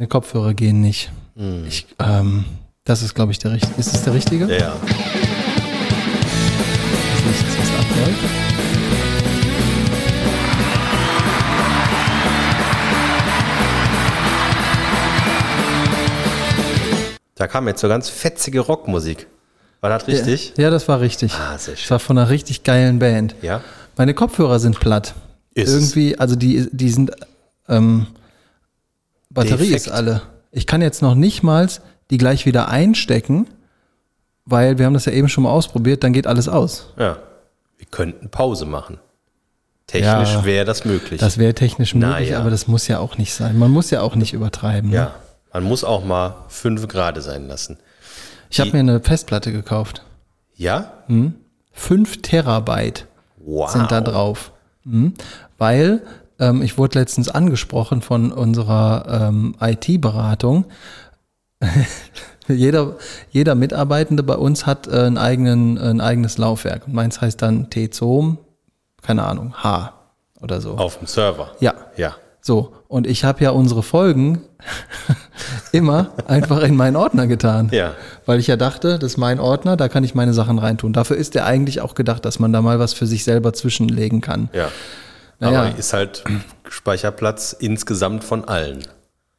Meine Kopfhörer gehen nicht. Ich, ähm, das ist, glaube ich, der richtige. Ist es der richtige? Ja, ja. Das ist, was abläuft. Da kam jetzt so ganz fetzige Rockmusik. War das richtig? Ja, das war richtig. Ah, sehr Das schön. war von einer richtig geilen Band. Ja. Meine Kopfhörer sind platt. Ist. Irgendwie, also die, die sind, ähm, Batterie Defekt. ist alle. Ich kann jetzt noch nicht mal die gleich wieder einstecken, weil wir haben das ja eben schon mal ausprobiert, dann geht alles aus. Ja. Wir könnten Pause machen. Technisch Ja. wäre das möglich. Das wäre technisch möglich, Naja. aber das muss ja auch nicht sein. Man muss ja auch nicht übertreiben. Ne? ja. Man muss auch mal fünf Grad sein lassen. Ich habe mir eine Festplatte gekauft. Ja? Fünf Terabyte Wow. sind da drauf. Mhm. Weil ähm, ich wurde letztens angesprochen von unserer ähm, IT-Beratung. jeder, jeder Mitarbeitende bei uns hat äh, einen eigenen, ein eigenes Laufwerk. Und meins heißt dann T-Zoom, keine Ahnung, H oder so. Auf dem Server. Ja. Ja. So, und ich habe ja unsere Folgen immer einfach in meinen Ordner getan. Ja. Weil ich ja dachte, das ist mein Ordner, da kann ich meine Sachen reintun. Dafür ist der eigentlich auch gedacht, dass man da mal was für sich selber zwischenlegen kann. Ja. Naja. Aber ist halt Speicherplatz insgesamt von allen.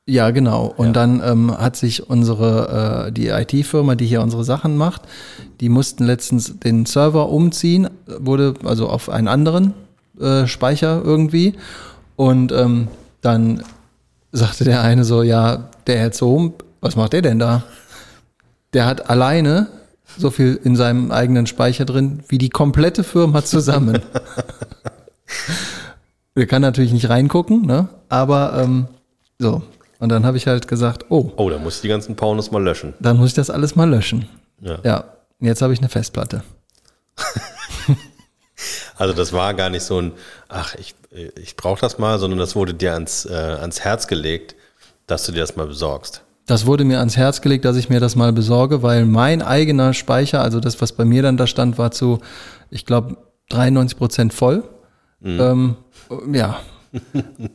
Ja, genau. Und dann ähm, hat sich unsere, äh, die IT-Firma, die hier unsere Sachen macht, die mussten letztens den Server umziehen, wurde also auf einen anderen äh, Speicher irgendwie. Und ähm, dann sagte der eine so, ja, der Herr Zohm, was macht der denn da? Der hat alleine so viel in seinem eigenen Speicher drin, wie die komplette Firma zusammen. Wir kann natürlich nicht reingucken, ne? Aber ähm, so. Und dann habe ich halt gesagt, oh, Oh, da muss ich die ganzen Paunos mal löschen. dann muss ich das alles mal löschen. Ja. Ja. Und Jetzt habe ich eine Festplatte. Also das war gar nicht so ein, ach, ich, ich brauche das mal, sondern das wurde dir ans, äh, ans Herz gelegt, dass du dir das mal besorgst. Das wurde mir ans Herz gelegt, dass ich mir das mal besorge, weil mein eigener Speicher, also das, was bei mir dann da stand, war zu, ich glaube, 93 Prozent voll. Ähm, ja.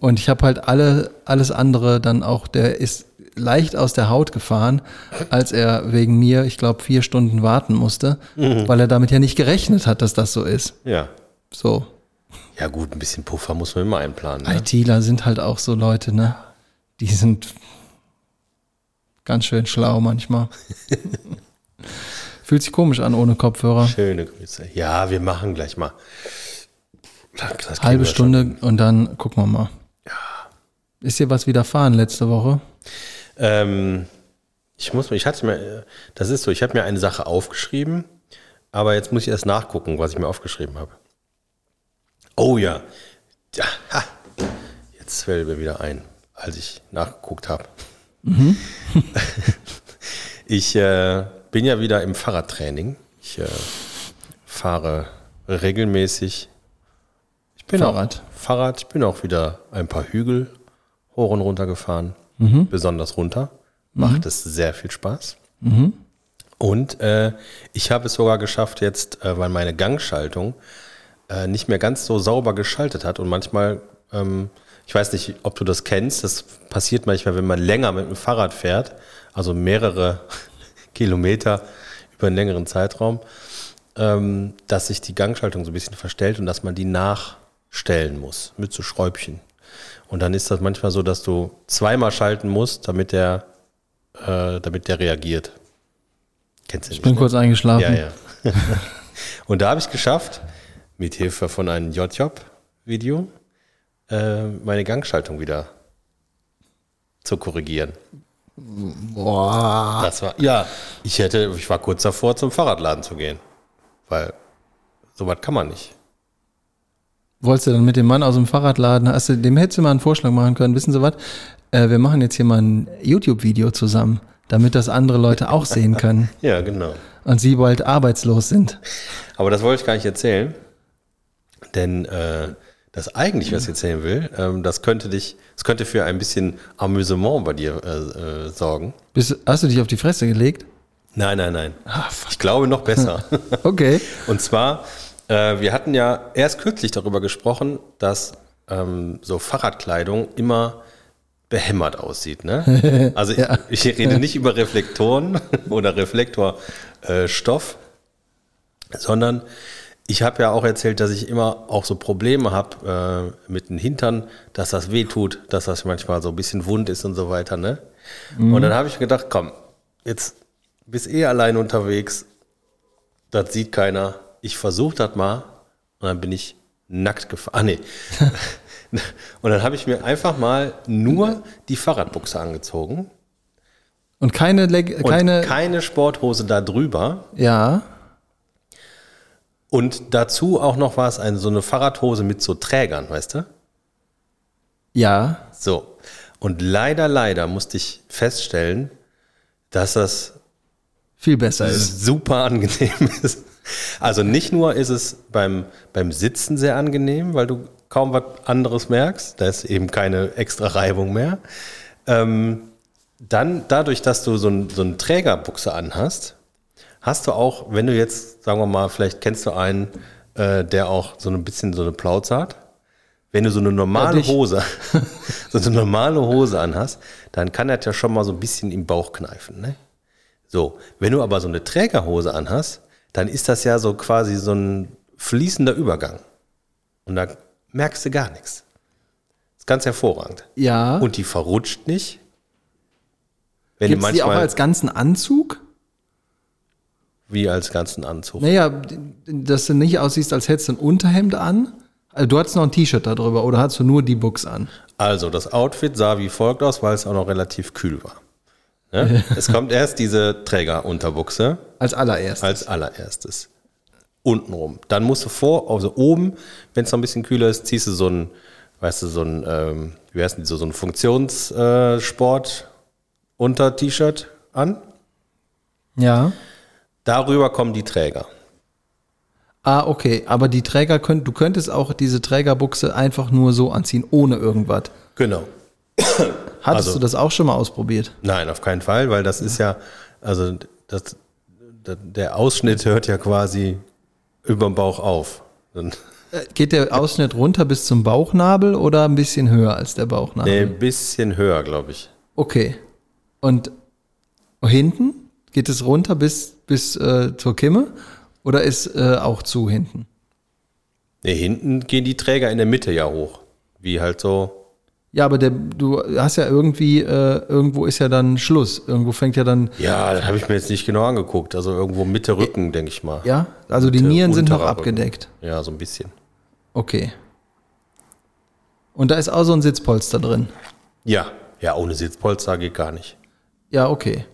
Und ich habe halt alle, alles andere dann auch, der ist leicht aus der Haut gefahren, als er wegen mir, ich glaube, vier Stunden warten musste, weil er damit ja nicht gerechnet hat, dass das so ist. Ja. So. Ja gut, ein bisschen Puffer muss man immer einplanen. Ne? ITler sind halt auch so Leute, ne? Die sind ganz schön schlau manchmal. Fühlt sich komisch an ohne Kopfhörer. Schöne Grüße. Ja, wir machen gleich mal. Das Halbe wir schon. Stunde und dann gucken wir mal. Ist dir was widerfahren letzte Woche? Ähm, ich muss ich hatte mir, das ist so, ich habe mir eine Sache aufgeschrieben, aber jetzt muss ich erst nachgucken, was ich mir aufgeschrieben habe. Oh ja. ja ha. Jetzt fällt mir wieder ein, als ich nachgeguckt habe. ich äh, bin ja wieder im Fahrradtraining. Ich äh, fahre regelmäßig. Bin Fahrrad. Auch, Fahrrad. Ich bin auch wieder ein paar Hügel hoch und runter gefahren. Besonders runter. Macht es sehr viel Spaß. Und äh, ich habe es sogar geschafft jetzt, äh, weil meine Gangschaltung äh, nicht mehr ganz so sauber geschaltet hat und manchmal, ähm, ich weiß nicht, ob du das kennst, das passiert manchmal, wenn man länger mit dem Fahrrad fährt, also mehrere Kilometer über einen längeren Zeitraum, ähm, dass sich die Gangschaltung so ein bisschen verstellt und dass man die nachstellen muss mit so Schräubchen. Und dann ist das manchmal so, dass du zweimal schalten musst, damit der, äh, damit der reagiert. Kennst du Ich bin kurz eingeschlafen. ja, ja. Und da habe ich geschafft, mit Hilfe von einem JJ-Video, äh, meine Gangschaltung wieder zu korrigieren. Boah. Das war, ja, ich hätte, ich war kurz davor, zum Fahrradladen zu gehen. Weil sowas kann man nicht. Wolltest du dann mit dem Mann aus dem Fahrradladen, hast du, dem hättest du mal einen Vorschlag machen können, wissen Sie was? Äh, wir machen jetzt hier mal ein YouTube-Video zusammen, damit das andere Leute auch sehen können Ja, genau. und sie bald arbeitslos sind. Aber das wollte ich gar nicht erzählen. Denn äh, das eigentlich, was ich erzählen will, ähm, das könnte dich, das könnte für ein bisschen Amüsement bei dir äh, äh, sorgen. Bist, hast du dich auf die Fresse gelegt? Nein, nein, nein. Ah. Ich glaube noch besser. Okay. Und zwar, äh, wir hatten ja erst kürzlich darüber gesprochen, dass ähm, so Fahrradkleidung immer behämmert aussieht. Ne? Also ich, Ja. ich rede nicht über Reflektoren oder Reflektorstoff, sondern ich habe ja auch erzählt, dass ich immer auch so Probleme habe äh, mit den Hintern, dass das weh tut, dass das manchmal so ein bisschen wund ist und so weiter. Ne? Und dann habe ich gedacht, komm, jetzt bist eh allein unterwegs, das sieht keiner. Ich versuche das mal und dann bin ich nackt gefahren. Ah, nee. Und dann habe ich mir einfach mal nur die Fahrradbuchse angezogen Und keine, Leg und keine, keine Sporthose da drüber. ja, Und dazu auch noch war es eine, so eine Fahrradhose mit so Trägern, weißt du? ja, So. Und leider, leider musste ich feststellen, dass das viel besser ist. super angenehm ist. Also nicht nur ist es beim, beim Sitzen sehr angenehm, weil du kaum was anderes merkst, da ist eben keine extra Reibung mehr. Ähm, dann dadurch, dass du so, ein, so eine Trägerbuchse anhast, hast du auch, wenn du jetzt, sagen wir mal, vielleicht kennst du einen, äh, der auch so ein bisschen so eine Plauze hat. Wenn du so eine normale Ja. Hose, so eine normale Hose anhast, dann kann das ja schon mal so ein bisschen im Bauch kneifen. Ne? So, wenn du aber so eine Trägerhose anhast, dann ist das ja so quasi so ein fließender Übergang. Und da merkst du gar nichts. Das ist ganz hervorragend. Ja. Und die verrutscht nicht. Wenn Gibt du es die auch als ganzen Anzug? wie als ganzen Anzug. Naja, dass du nicht aussiehst, als hättest du ein Unterhemd an. Also du hattest noch ein T-Shirt darüber oder hattest du nur die Buchs an? Also, das Outfit sah wie folgt aus, weil es auch noch relativ kühl war. Ne? es kommt erst diese Trägerunterbuchse Als allererstes. als allererstes. Untenrum. Dann musst du vor, also oben, wenn es noch ein bisschen kühler ist, ziehst du so ein, weißt du, so ein, ähm, wie heißt denn so, so ein Funktionssport unter T-Shirt an. ja. Darüber kommen die Träger. Ah, okay. Aber die Träger könnt, du könntest auch diese Trägerbuchse einfach nur so anziehen, ohne irgendwas. Genau. Hattest Also- du das auch schon mal ausprobiert? Nein, auf keinen Fall, weil das ist ja, also das, das, der Ausschnitt hört ja quasi über dem Bauch auf. Dann, Äh, Geht der Ausschnitt runter bis zum Bauchnabel oder ein bisschen höher als der Bauchnabel? nee, ein bisschen höher, glaube ich. Okay. Und hinten? Geht es runter bis, bis äh, zur Kimme? Oder ist äh, auch zu hinten? Nee, hinten gehen die Träger in der Mitte ja hoch. Wie halt so. Ja, aber der, du hast ja irgendwie, äh, irgendwo ist ja dann Schluss. Irgendwo fängt ja dann, Ja, das habe ich mir jetzt nicht genau angeguckt. Also irgendwo Mitte Rücken, denke ich mal. ja, also die Mitte, Nieren sind noch unterer Rücken. abgedeckt. Ja, so ein bisschen. Okay. Und da ist auch so ein Sitzpolster drin. Ja, ja, ohne Sitzpolster geht gar nicht. Ja, okay.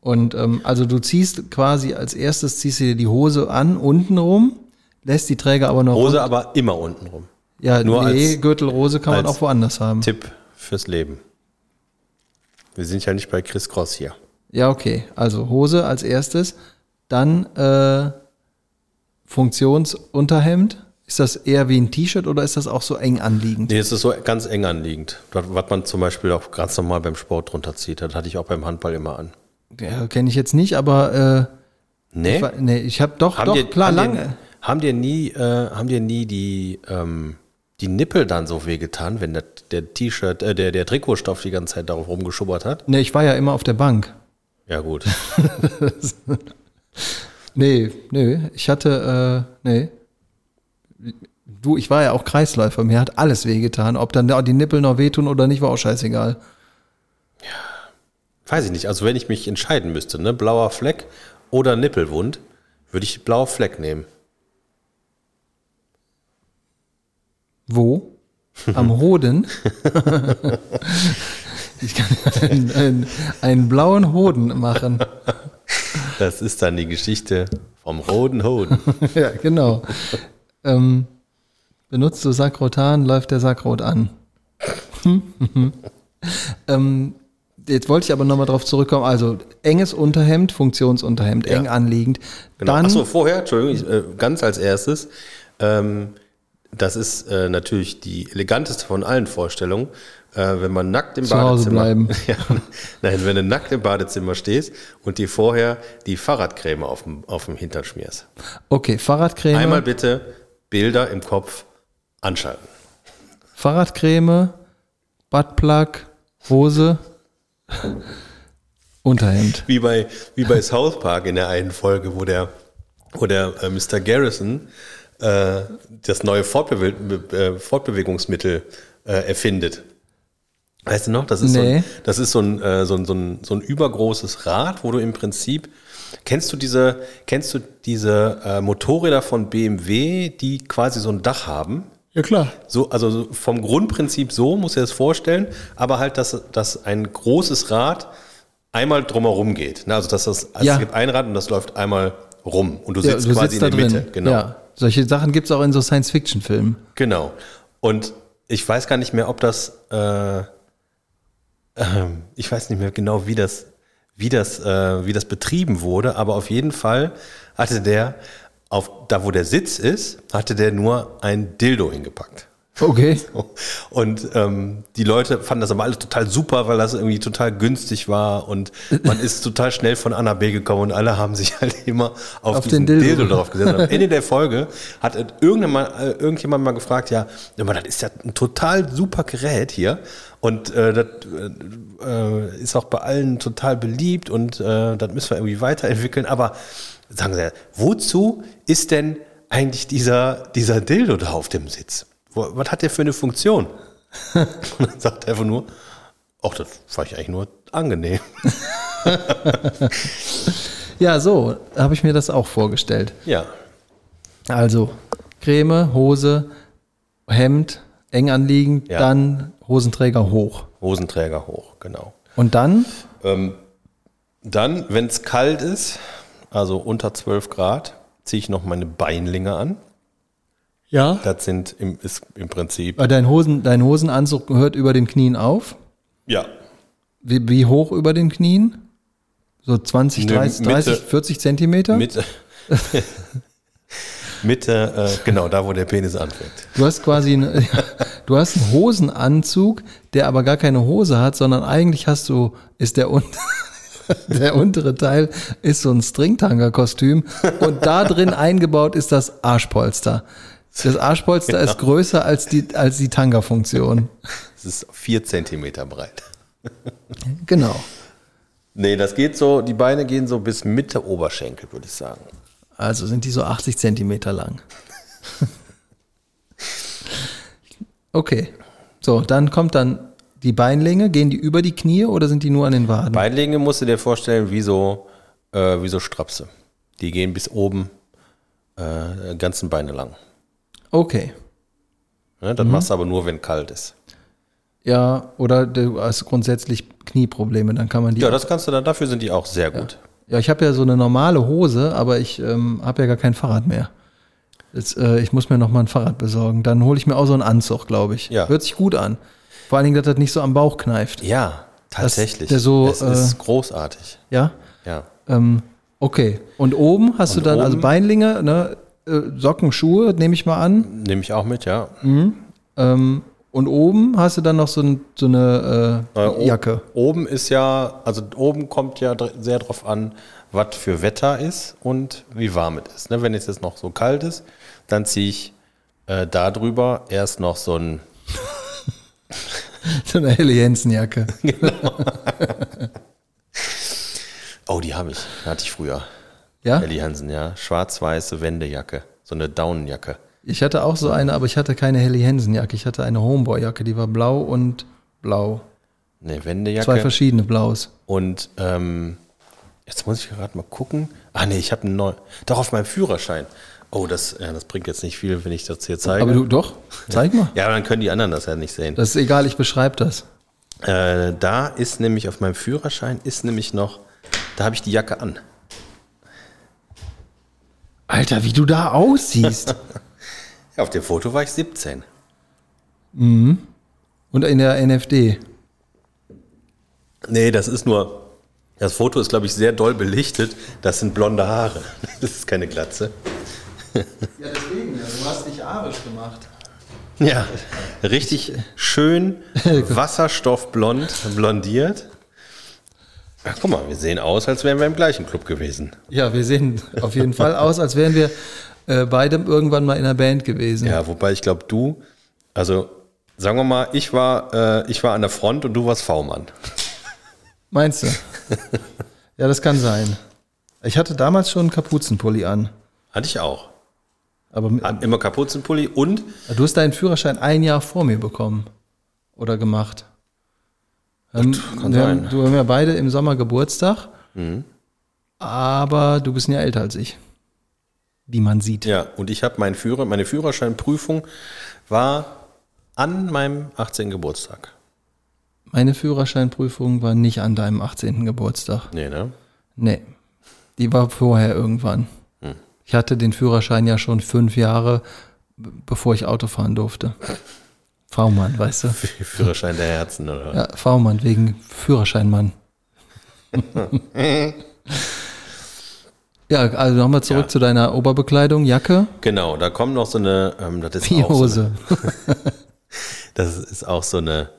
Und ähm, also du ziehst quasi als erstes ziehst du dir die Hose an, unten rum, lässt die Träger aber noch Hose aber immer unten rum. Ja, nur nee, als- Gürtelrose kann man als auch woanders haben. Tipp fürs Leben. Wir sind ja nicht bei Chris Cross hier. Ja, okay. Also Hose als erstes, dann äh, Funktionsunterhemd. Ist das eher wie ein T-Shirt oder ist das auch so eng anliegend? Nee, es ist so ganz eng anliegend. Was man zum Beispiel auch ganz normal beim Sport drunter zieht. Das hatte ich auch beim Handball immer an. Ja, Kenne ich jetzt nicht, aber äh, Nee? ich, nee, ich habe doch, haben doch, dir, klar, haben lange. Dir, haben dir nie, äh, haben dir nie die, ähm, die Nippel dann so wehgetan, wenn der, der T-Shirt, äh, der, der Trikotstoff die ganze Zeit darauf rumgeschubbert hat? Nee, ich war ja immer auf der Bank. Ja, gut. Nee, nee, ich hatte, äh, nee. Du, ich war ja auch Kreisläufer, mir hat alles wehgetan. Ob dann da die Nippel noch wehtun oder nicht, war auch scheißegal. Weiß ich nicht. Also, wenn ich mich entscheiden müsste, ne, blauer Fleck oder Nippelwund, würde ich blauer Fleck nehmen. Wo? Am Hoden. ich kann einen, einen, einen blauen Hoden machen. Das ist dann die Geschichte vom roten Hoden. ja, genau. ähm, benutzt du Sakrotan, läuft der Sakrot an. ähm, jetzt wollte ich aber nochmal drauf zurückkommen. Also enges Unterhemd, Funktionsunterhemd, eng anliegend. Genau. Achso, vorher, Entschuldigung, ich, äh, ganz als erstes, ähm, das ist äh, natürlich die eleganteste von allen Vorstellungen, äh, wenn man nackt im Zu Badezimmer. bleiben. Ja, nein, wenn du nackt im Badezimmer stehst und dir vorher die Fahrradcreme auf dem, auf dem Hintern schmierst. okay, Fahrradcreme. Einmal bitte Bilder im Kopf anschalten. Fahrradcreme, Buttplug Hose, Unterhemd. Wie bei, wie bei South Park in der einen Folge, wo der, wo der äh, Mr. Garrison äh, das neue Fortbewe Be- äh, Fortbewegungsmittel äh, erfindet. Weißt du noch? Das ist, so, Nee. ein, das ist so, ein, äh, so, ein, so, ein, so ein übergroßes Rad, wo du im Prinzip kennst du diese kennst du diese äh, Motorräder von BMW, die quasi so ein Dach haben? Ja, klar. So, also so vom Grundprinzip so, muss er es vorstellen, aber halt, dass, dass ein großes Rad einmal drumherum geht. Ne? Also, dass das, also Ja. es gibt ein Rad und das läuft einmal rum und du Ja, sitzt du quasi sitzt in der drin. Mitte. Genau. Ja. Solche Sachen gibt es auch in so Science-Fiction-Filmen. Genau. Und ich weiß gar nicht mehr, ob das, äh, ähm, ich weiß nicht mehr genau, wie das, wie das, äh, wie das betrieben wurde, aber auf jeden Fall hatte der, auf, da wo der Sitz ist, hatte der nur ein Dildo hingepackt. Okay. Und ähm, die Leute fanden das aber alles total super, weil das irgendwie total günstig war und man ist total schnell von A nach B gekommen und alle haben sich halt immer auf, Auf den Dildo. Dildo. drauf gesetzt. Am Ende der Folge hat irgendjemand mal, äh, irgendjemand mal gefragt, ja, das ist ja ein total super Gerät hier und äh, das äh, ist auch bei allen total beliebt und äh, das müssen wir irgendwie weiterentwickeln. Aber sagen Sie, wozu ist denn eigentlich dieser, dieser Dildo da auf dem Sitz? Was hat der für eine Funktion? Und dann sagt er einfach nur, ach, das fand ich eigentlich nur angenehm. Ja, so habe ich mir das auch vorgestellt. Ja, Also Creme, Hose, Hemd, eng anliegend, Ja. dann Hosenträger hoch. Hosenträger hoch, genau. Und dann, Ähm, dann, wenn es kalt ist, also unter 12 Grad, ziehe ich noch meine Beinlinge an. Ja, Das sind im, ist im Prinzip, dein, Hosen, dein Hosenanzug hört über den Knien auf. ja, Wie, wie hoch über den Knien? So 20, Ne, 30, Mitte- 30 40 Zentimeter? Mitte, Mitte äh, genau da, wo der Penis anfängt. Du hast quasi eine, du hast einen Hosenanzug, der aber gar keine Hose hat, sondern eigentlich hast du, ist der, un der untere Teil ist so ein Stringtanger-Kostüm und da drin eingebaut ist das Arschpolster. Das Arschpolster ist größer als die, als die Tanga-Funktion. Es ist vier Zentimeter breit. Genau. Nee, das geht so, die Beine gehen so bis Mitte Oberschenkel, würde ich sagen. Also sind die so 80 Zentimeter lang. Okay. So, dann kommt dann die Beinlänge. Gehen die über die Knie oder sind die nur an den Waden? Beinlinge musst du dir vorstellen, wie so, äh, wie so Strapse. Die gehen bis oben, äh, ganzen Beine lang. Okay. Ne? Das machst du aber nur, wenn kalt ist. Ja, oder du hast grundsätzlich Knieprobleme, dann kann man die. Ja, das kannst du dann, dafür sind die auch sehr gut. Ja, ich habe ja so eine normale Hose, aber ich ähm, habe ja gar kein Fahrrad mehr. Jetzt, äh, ich muss mir noch mal ein Fahrrad besorgen. Dann hole ich mir auch so einen Anzug, glaube ich. Ja. Hört sich gut an. Vor allen Dingen, dass das nicht so am Bauch kneift. Ja, tatsächlich. der so, es äh, ist großartig. Ja? Ja. Ähm, okay. Und oben hast Und du dann also oben? Beinlinge, ne? Äh, Socken, Schuhe, nehme ich mal an. Nehme ich auch mit, ja. Ähm, und oben hast du dann noch so, ein, so eine äh, Äh, Jacke. Oben ist ja, also oben kommt ja sehr drauf an, was für Wetter ist und wie warm es ist. Ne? Wenn es jetzt noch so kalt ist, dann ziehe ich äh, darüber erst noch so ein, So eine helle Jensen-Jacke. oh, die habe ich, hatte ich früher. Ja? Elli Hansen, ja. Schwarz-weiße Wendejacke, so eine Daunenjacke. Ich hatte auch so eine, aber ich hatte keine Helly Hansen Jacke. Ich hatte eine Homeboy-Jacke, die war blau und blau. Eine Zwei Wendejacke. verschiedene Blaus. Und ähm, jetzt muss ich gerade mal gucken. Ah nee, ich habe einen neuen. Doch auf meinem Führerschein. Oh, das, ja, das bringt jetzt nicht viel, wenn ich das hier zeige. Aber du, doch, zeig mal. ja, aber dann können die anderen das ja nicht sehen. Das ist egal, ich beschreibe das. Äh, da ist nämlich auf meinem Führerschein ist nämlich noch, da habe ich die Jacke an. Alter, wie du da aussiehst. Ja, auf dem Foto war ich 17. und in der NFD. Nee, das ist nur, das Foto ist, glaube ich, sehr doll belichtet. Das sind blonde Haare. Das ist keine Glatze. Ja, deswegen, du hast dich arisch gemacht. Ja, richtig schön wasserstoffblond blondiert. Ach, guck mal, wir sehen aus, als wären wir im gleichen Club gewesen. Ja, wir sehen auf jeden Fall aus, als wären wir äh, beide irgendwann mal in einer Band gewesen. Ja, wobei ich glaube, du, also Sagen wir mal, ich war, äh, ich war an der Front und du warst V-Mann. Meinst du? ja, das kann sein. Ich hatte damals schon einen Kapuzenpulli an. Hatte ich auch. Aber Hat immer Kapuzenpulli und du hast deinen Führerschein ein Jahr vor mir bekommen. Oder gemacht. Ähm, kann wir sein. du haben ja beide im Sommer Geburtstag. Aber du bist Jahr älter als ich. Wie man sieht. ja, und ich habe meinen Führer, meine Führerscheinprüfung war an meinem 18. Geburtstag. Meine Führerscheinprüfung war nicht an deinem 18. Geburtstag. Nee, ne? Nee. Die war vorher irgendwann. Ich hatte den Führerschein ja schon fünf Jahre, bevor ich Auto fahren durfte. V-Mann, weißt du? Führerschein der Herzen, oder? Ja, V-Mann wegen Führerscheinmann. ja, also nochmal zurück Ja. zu deiner Oberbekleidung, Jacke, Genau, da kommt noch so eine, ähm, das ist die auch so eine, Hose. das ist auch so eine,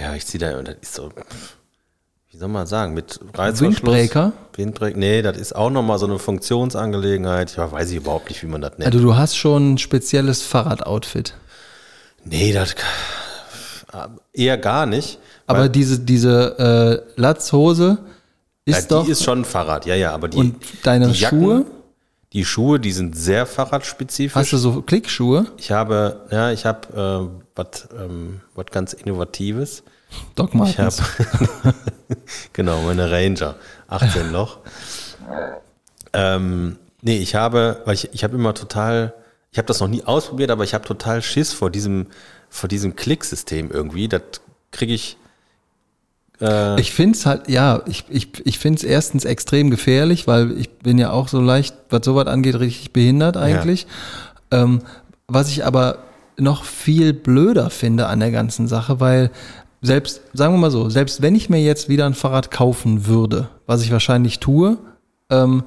ja, ich ziehe da, das ist so, wie soll man sagen, mit. Windbreaker. Windbreaker, nee, das ist auch nochmal so eine Funktionsangelegenheit. Ja, weiß ich überhaupt nicht, wie man das nennt. Also du hast schon ein spezielles Fahrradoutfit. Nee, das eher gar nicht. Aber diese, diese äh, Latzhose ja, ist die doch. ist schon Fahrrad, ja, ja, aber die, und deine die Jacken, Schuhe? Die Schuhe, die sind sehr fahrradspezifisch. Hast du so Klickschuhe? Ich habe, ja, ich habe äh, was ähm, ganz Innovatives. Doc Ich habe, Martens. genau, meine Ranger, 18 Loch. Ähm, nee, ich habe, weil ich, ich habe immer total, ich habe das noch nie ausprobiert, aber ich habe total Schiss vor diesem, vor diesem Klicksystem irgendwie. Das kriege ich, äh, Ich finde es halt, ja, ich, ich, ich finde es erstens extrem gefährlich, weil ich bin ja auch so leicht, was sowas angeht, richtig behindert eigentlich. Ähm, was ich aber noch viel blöder finde an der ganzen Sache, weil selbst, sagen wir mal so, selbst wenn ich mir jetzt wieder ein Fahrrad kaufen würde, was ich wahrscheinlich tue, ähm,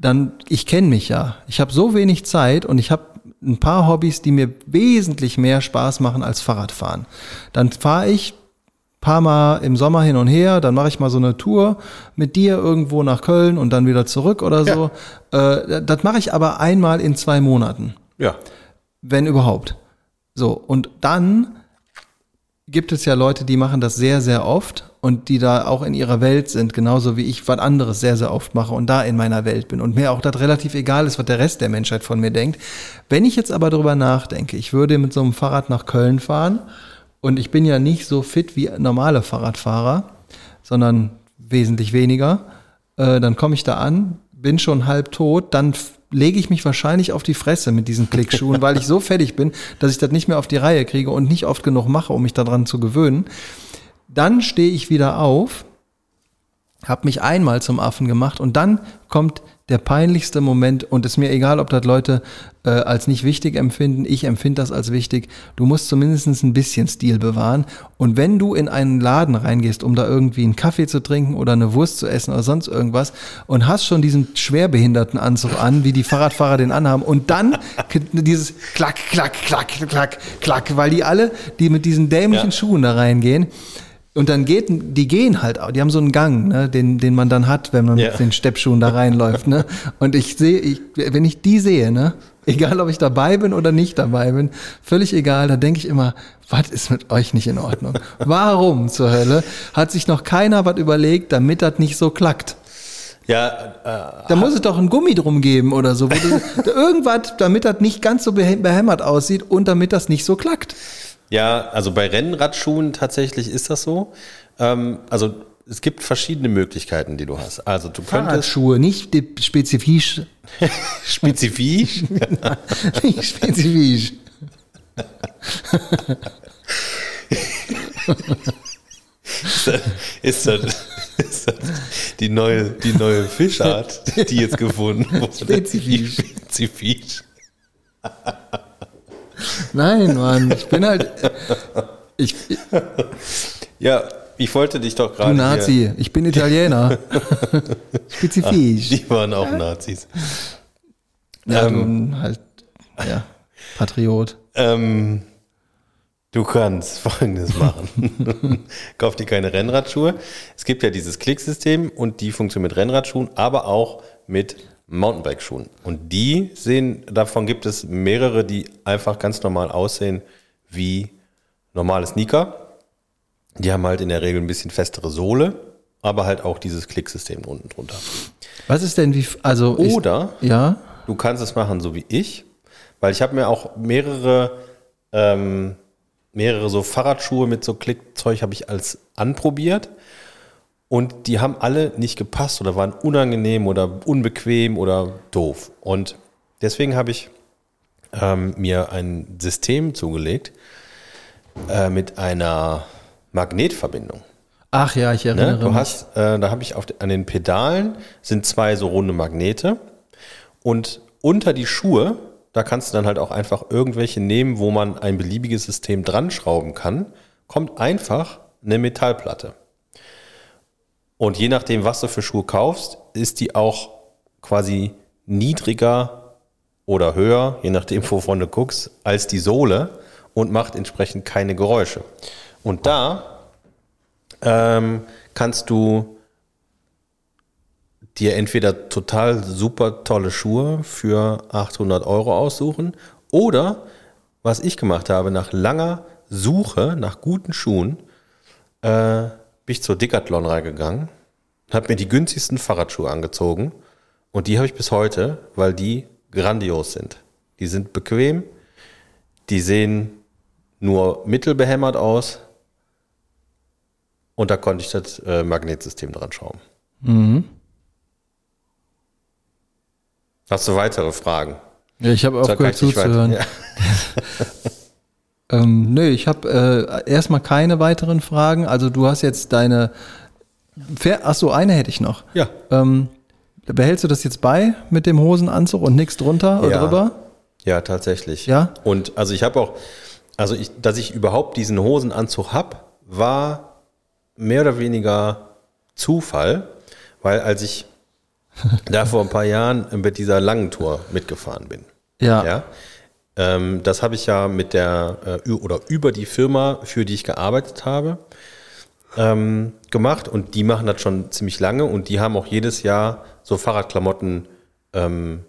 dann, ich kenne mich ja. Ich habe so wenig Zeit und ich habe ein paar Hobbys, die mir wesentlich mehr Spaß machen als Fahrradfahren. Dann fahre ich paar Mal im Sommer hin und her, dann mache ich mal so eine Tour mit dir irgendwo nach Köln und dann wieder zurück oder so. Äh, das mache ich aber einmal in zwei Monaten, ja, wenn überhaupt. So, und dann gibt es ja Leute, die machen das sehr, sehr oft und die da auch in ihrer Welt sind, genauso wie ich was anderes sehr, sehr oft mache und da in meiner Welt bin und mir auch das relativ egal ist, was der Rest der Menschheit von mir denkt. Wenn ich jetzt aber darüber nachdenke, ich würde mit so einem Fahrrad nach Köln fahren und ich bin ja nicht so fit wie normale Fahrradfahrer, sondern wesentlich weniger, äh, dann komme ich da an, bin schon halb tot, dann lege ich mich wahrscheinlich auf die Fresse mit diesen Klickschuhen, weil ich so fertig bin, dass ich das nicht mehr auf die Reihe kriege und nicht oft genug mache, um mich daran zu gewöhnen. Dann stehe ich wieder auf, habe mich einmal zum Affen gemacht und dann kommt der peinlichste Moment und ist mir egal, ob das Leute äh, als nicht wichtig empfinden, ich empfinde das als wichtig. Du musst zumindest ein bisschen Stil bewahren und wenn du in einen Laden reingehst, um da irgendwie einen Kaffee zu trinken oder eine Wurst zu essen oder sonst irgendwas und hast schon diesen Schwerbehindertenanzug an, wie die Fahrradfahrer den anhaben und dann dieses klack, klack, klack, klack, klack, weil die alle, die mit diesen dämlichen Ja. Schuhen da reingehen, und dann geht, die gehen halt auch, die haben so einen Gang, ne, den, den man dann hat, wenn man Ja. mit den Steppschuhen da reinläuft, ne. Und ich sehe, ich, wenn ich die sehe, ne, egal ob ich dabei bin oder nicht dabei bin, völlig egal, da denke ich immer, was ist mit euch nicht in Ordnung? Warum zur Hölle hat sich noch keiner was überlegt, damit das nicht so klackt? ja, äh, Da muss es doch ein Gummi drum geben oder so. Wo du, irgendwas, damit das nicht ganz so behämmert aussieht und damit das nicht so klackt. Ja, also bei Rennradschuhen tatsächlich ist das so. Ähm, also es gibt verschiedene Möglichkeiten, die du hast. Also du könntest Fahrradschuhe, nicht spezifisch. spezifisch, nicht spezifisch. ist das, ist das die neue, die neue Fischart, die jetzt gefunden wurde. Spezifisch. Spezifisch. Nein, Mann, ich bin halt. Ich, ich, Ja, ich wollte dich doch gerade. du Nazi, ich bin Italiener. Hier, Spezifisch. die waren auch Nazis. Ja, ähm, du halt, ja, Patriot. Ähm, du kannst Folgendes machen. Kauf dir keine Rennradschuhe. Es gibt ja dieses Klicksystem und die funktionieren mit Rennradschuhen, aber auch mit Mountainbike-Schuhen. Und die sehen, davon gibt es mehrere, die einfach ganz normal aussehen wie normale Sneaker. Die haben halt in der Regel ein bisschen festere Sohle, aber halt auch dieses Klicksystem unten drunter. Was ist denn wie, also ich- Oder ja, du kannst es machen, so wie ich, weil ich habe mir auch mehrere, ähm, mehrere so Fahrradschuhe mit so Klickzeug habe ich als anprobiert und die haben alle nicht gepasst oder waren unangenehm oder unbequem oder doof. Und deswegen habe ich ähm, mir ein System zugelegt äh, mit einer Magnetverbindung. ach ja, ich Ne? erinnere Du mich. hast, äh, da habe ich auf, an den Pedalen sind zwei so runde Magnete und unter die Schuhe, da kannst du dann halt auch einfach irgendwelche nehmen, wo man ein beliebiges System dran schrauben kann, kommt einfach eine Metallplatte. Und je nachdem, was du für Schuhe kaufst, ist die auch quasi niedriger oder höher, je nachdem, wovon du guckst, als die Sohle und macht entsprechend keine Geräusche. Und da ähm, kannst du dir entweder total super tolle Schuhe für 800 Euro aussuchen oder, was ich gemacht habe, nach langer Suche nach guten Schuhen, äh, bin ich zur Decathlon reingegangen, habe mir die günstigsten Fahrradschuhe angezogen und die habe ich bis heute, weil die grandios sind. Die sind bequem, die sehen nur mittelbehämmert aus und da konnte ich das äh, Magnetsystem dran schrauben. Hast du weitere Fragen? Ja, ich habe aufgehört nicht weiter- zuzuhören. Ja. Ähm, nö, ich habe äh, erstmal keine weiteren Fragen. Also du hast jetzt deine. Fair, ach so, eine hätte ich noch. Ja. Ähm, behältst du das jetzt bei mit dem Hosenanzug und nichts drunter oder Ja. drüber? Ja, tatsächlich. Ja? Und also ich habe auch, also ich, dass ich überhaupt diesen Hosenanzug habe, war mehr oder weniger Zufall, weil als ich da vor ein paar Jahren mit dieser langen Tour mitgefahren bin, Ja. ja, ähm, das habe ich ja mit der äh, oder über die Firma, für die ich gearbeitet habe, ähm, gemacht und die machen das schon ziemlich lange und die haben auch jedes Jahr so Fahrradklamotten, ähm,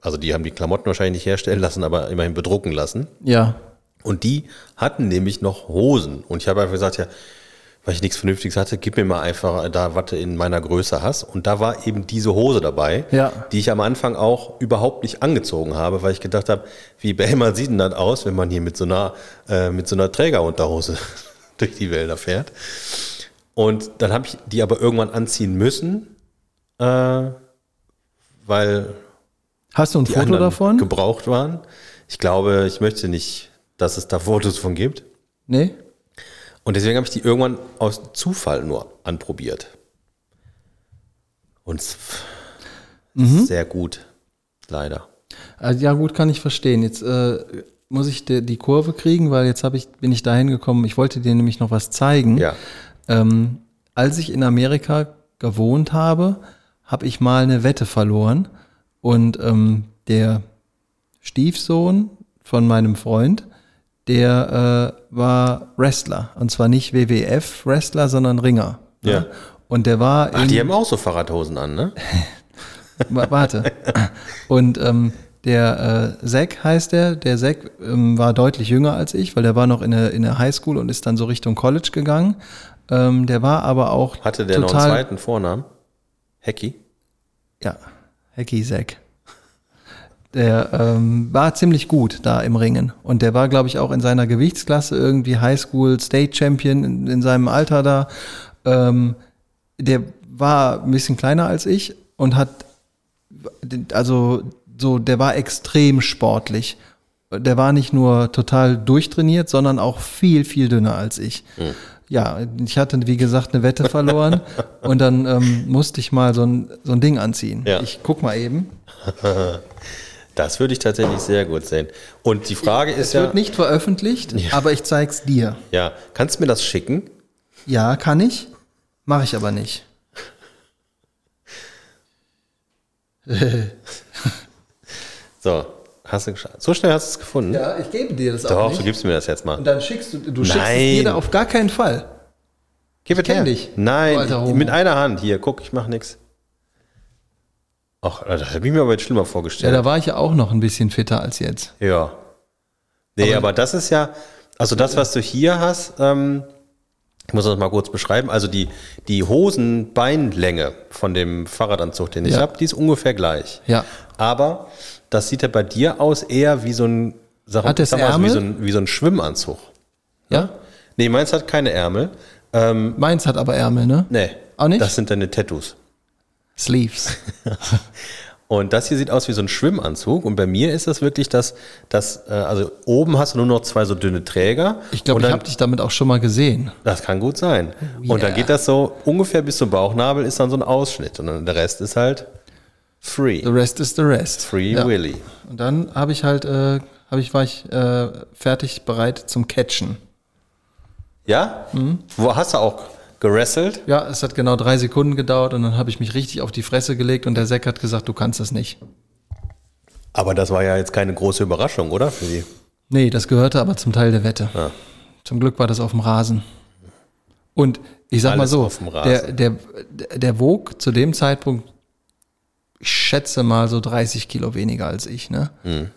also die haben die Klamotten wahrscheinlich nicht herstellen lassen, aber immerhin bedrucken lassen. Ja. Und die hatten nämlich noch Hosen. Und ich habe einfach gesagt, ja, weil ich nichts Vernünftiges hatte, gib mir mal einfach da, was du in meiner Größe hast. Und da war eben diese Hose dabei, Ja. die ich am Anfang auch überhaupt nicht angezogen habe, weil ich gedacht habe, wie behämmert sieht denn das aus, wenn man hier mit so einer, äh, mit so einer Trägerunterhose durch die Wälder fährt. Und dann habe ich die aber irgendwann anziehen müssen, äh, weil Hast du ein die Foto davon? gebraucht waren. Ich glaube, ich möchte nicht, dass es da Fotos von gibt. Nee? Und deswegen habe ich die irgendwann aus Zufall nur anprobiert. Und Mhm. sehr gut, leider. Also, ja, gut, kann ich verstehen. Jetzt äh, muss ich die, die Kurve kriegen, weil jetzt ich, bin ich dahin gekommen. Ich wollte dir nämlich noch was zeigen. Ja. Ähm, als ich in Amerika gewohnt habe, habe ich mal eine Wette verloren. Und ähm, der Stiefsohn von meinem Freund, der äh, war Wrestler. Und zwar nicht WWF-Wrestler, sondern Ringer. Ja. Und der war Ach, die haben auch so Fahrradhosen an, ne? Wa- Warte. Und ähm, der äh, Zack heißt der. Der Zack ähm, war deutlich jünger als ich, weil der war noch in der, in der Highschool und ist dann so Richtung College gegangen. Ähm, der war aber auch Hatte der noch einen zweiten Vornamen? Hacky? Ja, Hacky Zack. Der ähm, war ziemlich gut da im Ringen. Und der war, glaube ich, auch in seiner Gewichtsklasse irgendwie Highschool State Champion in, in seinem Alter da. Ähm, der war ein bisschen kleiner als ich und hat, also so, der war extrem sportlich. Der war nicht nur total durchtrainiert, sondern auch viel, viel dünner als ich. Ja, ich hatte, wie gesagt, eine Wette verloren und dann ähm, musste ich mal so ein, so ein Ding anziehen. Ja. Ich guck mal eben. Das würde ich tatsächlich sehr gut sehen. Und die Frage ist Es ja, wird nicht veröffentlicht, aber ich zeig's dir. ja, kannst du mir das schicken? Ja, kann ich, mache ich aber nicht. So, hast du geschafft. So schnell hast du es gefunden? Ja, ich gebe dir das Doch, du gibst mir das jetzt mal. Und dann schickst du, du schickst es Nein. dir da auf gar keinen Fall. Gib es kenn her. dich, Nein, mit einer Hand. Hier, guck, ich mach nix. Ach, das habe ich mir aber jetzt schlimmer Ja, vorgestellt. da war ich ja auch noch ein bisschen fitter als jetzt. Ja. Nee, aber, das ist ja, Also das, was du hier hast, ähm, ich muss das mal kurz beschreiben. Also die, die Hosenbeinlänge von dem Fahrradanzug, den ich Ja. habe, die ist ungefähr gleich. Ja. Aber das sieht ja bei dir aus eher wie so ein, sag, Hat sag mal, Ärmel? wie so ein, wie so ein Schwimmanzug. Ja? Nee, meins hat keine Ärmel. Ähm, Meins hat aber Ärmel, ne? nee. Auch nicht? Das sind deine Tattoos. Sleeves. Und das hier sieht aus wie so ein Schwimmanzug. Und bei mir ist das wirklich das, das äh, also oben hast du nur noch zwei so dünne Träger. Ich glaube, ich habe dich damit auch schon mal gesehen. Das kann gut sein. Und dann yeah. geht das so ungefähr bis zum Bauchnabel ist dann so ein Ausschnitt. Und dann der Rest ist halt free. The rest is the rest. Free ja. Willy. Und dann habe ich halt, äh, habe ich, war ich äh, fertig bereit zum Catchen. Ja? Mhm. Wo hast du auch gerasselt? Ja, es hat genau drei Sekunden gedauert und dann habe ich mich richtig auf die Fresse gelegt und der Sack hat gesagt, du kannst das nicht. Aber das war ja jetzt keine große Überraschung, oder? Für die. Nee, das gehörte aber zum Teil der Wette. Ja. Zum Glück war das auf dem Rasen. Und ich sag mal Alles so, auf dem der, Rasen. der, der wog zu dem Zeitpunkt, ich schätze mal so 30 Kilo weniger als ich, ne? Hm.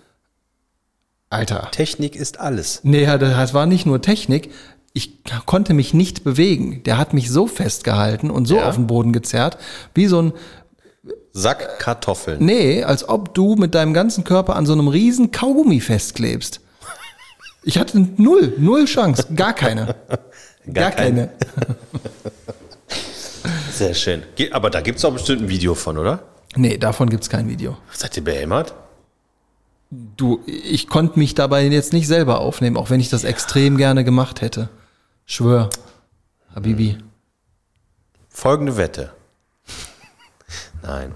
Alter. Technik ist alles. Nee, das war nicht nur Technik. Ich konnte mich nicht bewegen. Der hat mich so festgehalten und so Ja. auf den Boden gezerrt, wie so ein, Sack Kartoffeln. nee, als ob du mit deinem ganzen Körper an so einem riesen Kaugummi festklebst. Ich hatte null, null Chance, gar keine. Gar, keine. Sehr schön. Aber da gibt es doch bestimmt ein Video von, oder? Nee, davon gibt's kein Video. Seid ihr behämmert? Du, ich konnte mich dabei jetzt nicht selber aufnehmen, auch wenn ich das extrem gerne gemacht hätte. Schwör. Habibi. Folgende Wette. Nein.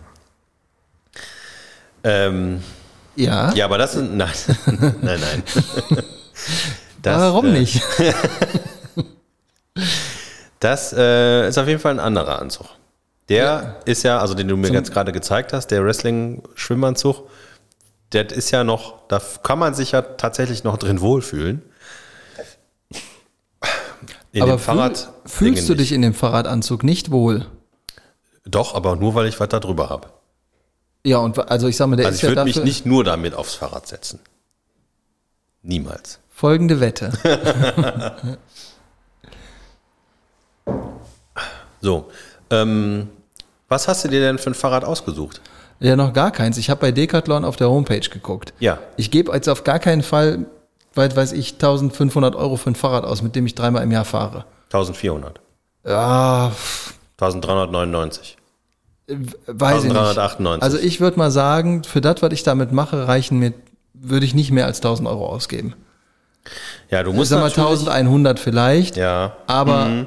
Ähm, Ja? ja, aber das sind. Nein, nein, nein. Das, Warum äh, nicht? Das äh, ist auf jeden Fall ein anderer Anzug. Der ist ja, also den du mir jetzt gerade gezeigt hast, der Wrestling-Schwimmanzug, der ist ja noch, da kann man sich ja tatsächlich noch drin wohlfühlen. In aber dem Fahrrad fühl, fühlst du nicht. dich in dem Fahrradanzug nicht wohl? Doch, aber nur weil ich was da drüber habe. Ja, und also ich sag mal, der Also ist ich ja würde mich nicht nur damit aufs Fahrrad setzen. Niemals. folgende Wette. So, ähm, was hast du dir denn für ein Fahrrad ausgesucht? Ja, noch gar keins. Ich habe bei Decathlon auf der Homepage geguckt. Ja. Ich gebe jetzt auf gar keinen Fall, weit weiß ich, 1500 Euro für ein Fahrrad aus, mit dem ich dreimal im Jahr fahre. 1400. Ja, pff, 1399. weiß ich nicht. 1398. Also ich würde mal sagen, für das, was ich damit mache, reichen mir, würde ich nicht mehr als 1000 Euro ausgeben. Ja, du Ich musst sag mal natürlich- 1100 vielleicht, Ja, aber,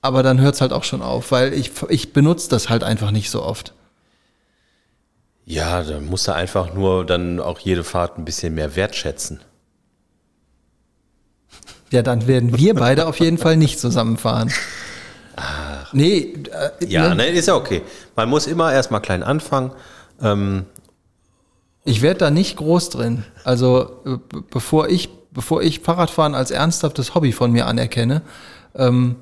aber dann hört es halt auch schon auf, weil ich, ich benutze das halt einfach nicht so oft. Ja, da musst du einfach nur dann auch jede Fahrt ein bisschen mehr wertschätzen. Ja, dann werden wir beide auf jeden Fall nicht zusammenfahren. Nee, äh, Ja, ne, ne, ist ja okay. Man muss immer erstmal klein anfangen. Ähm, ich werde da nicht groß drin. Also äh, be- bevor ich, bevor ich Fahrradfahren als ernsthaftes Hobby von mir anerkenne, ähm,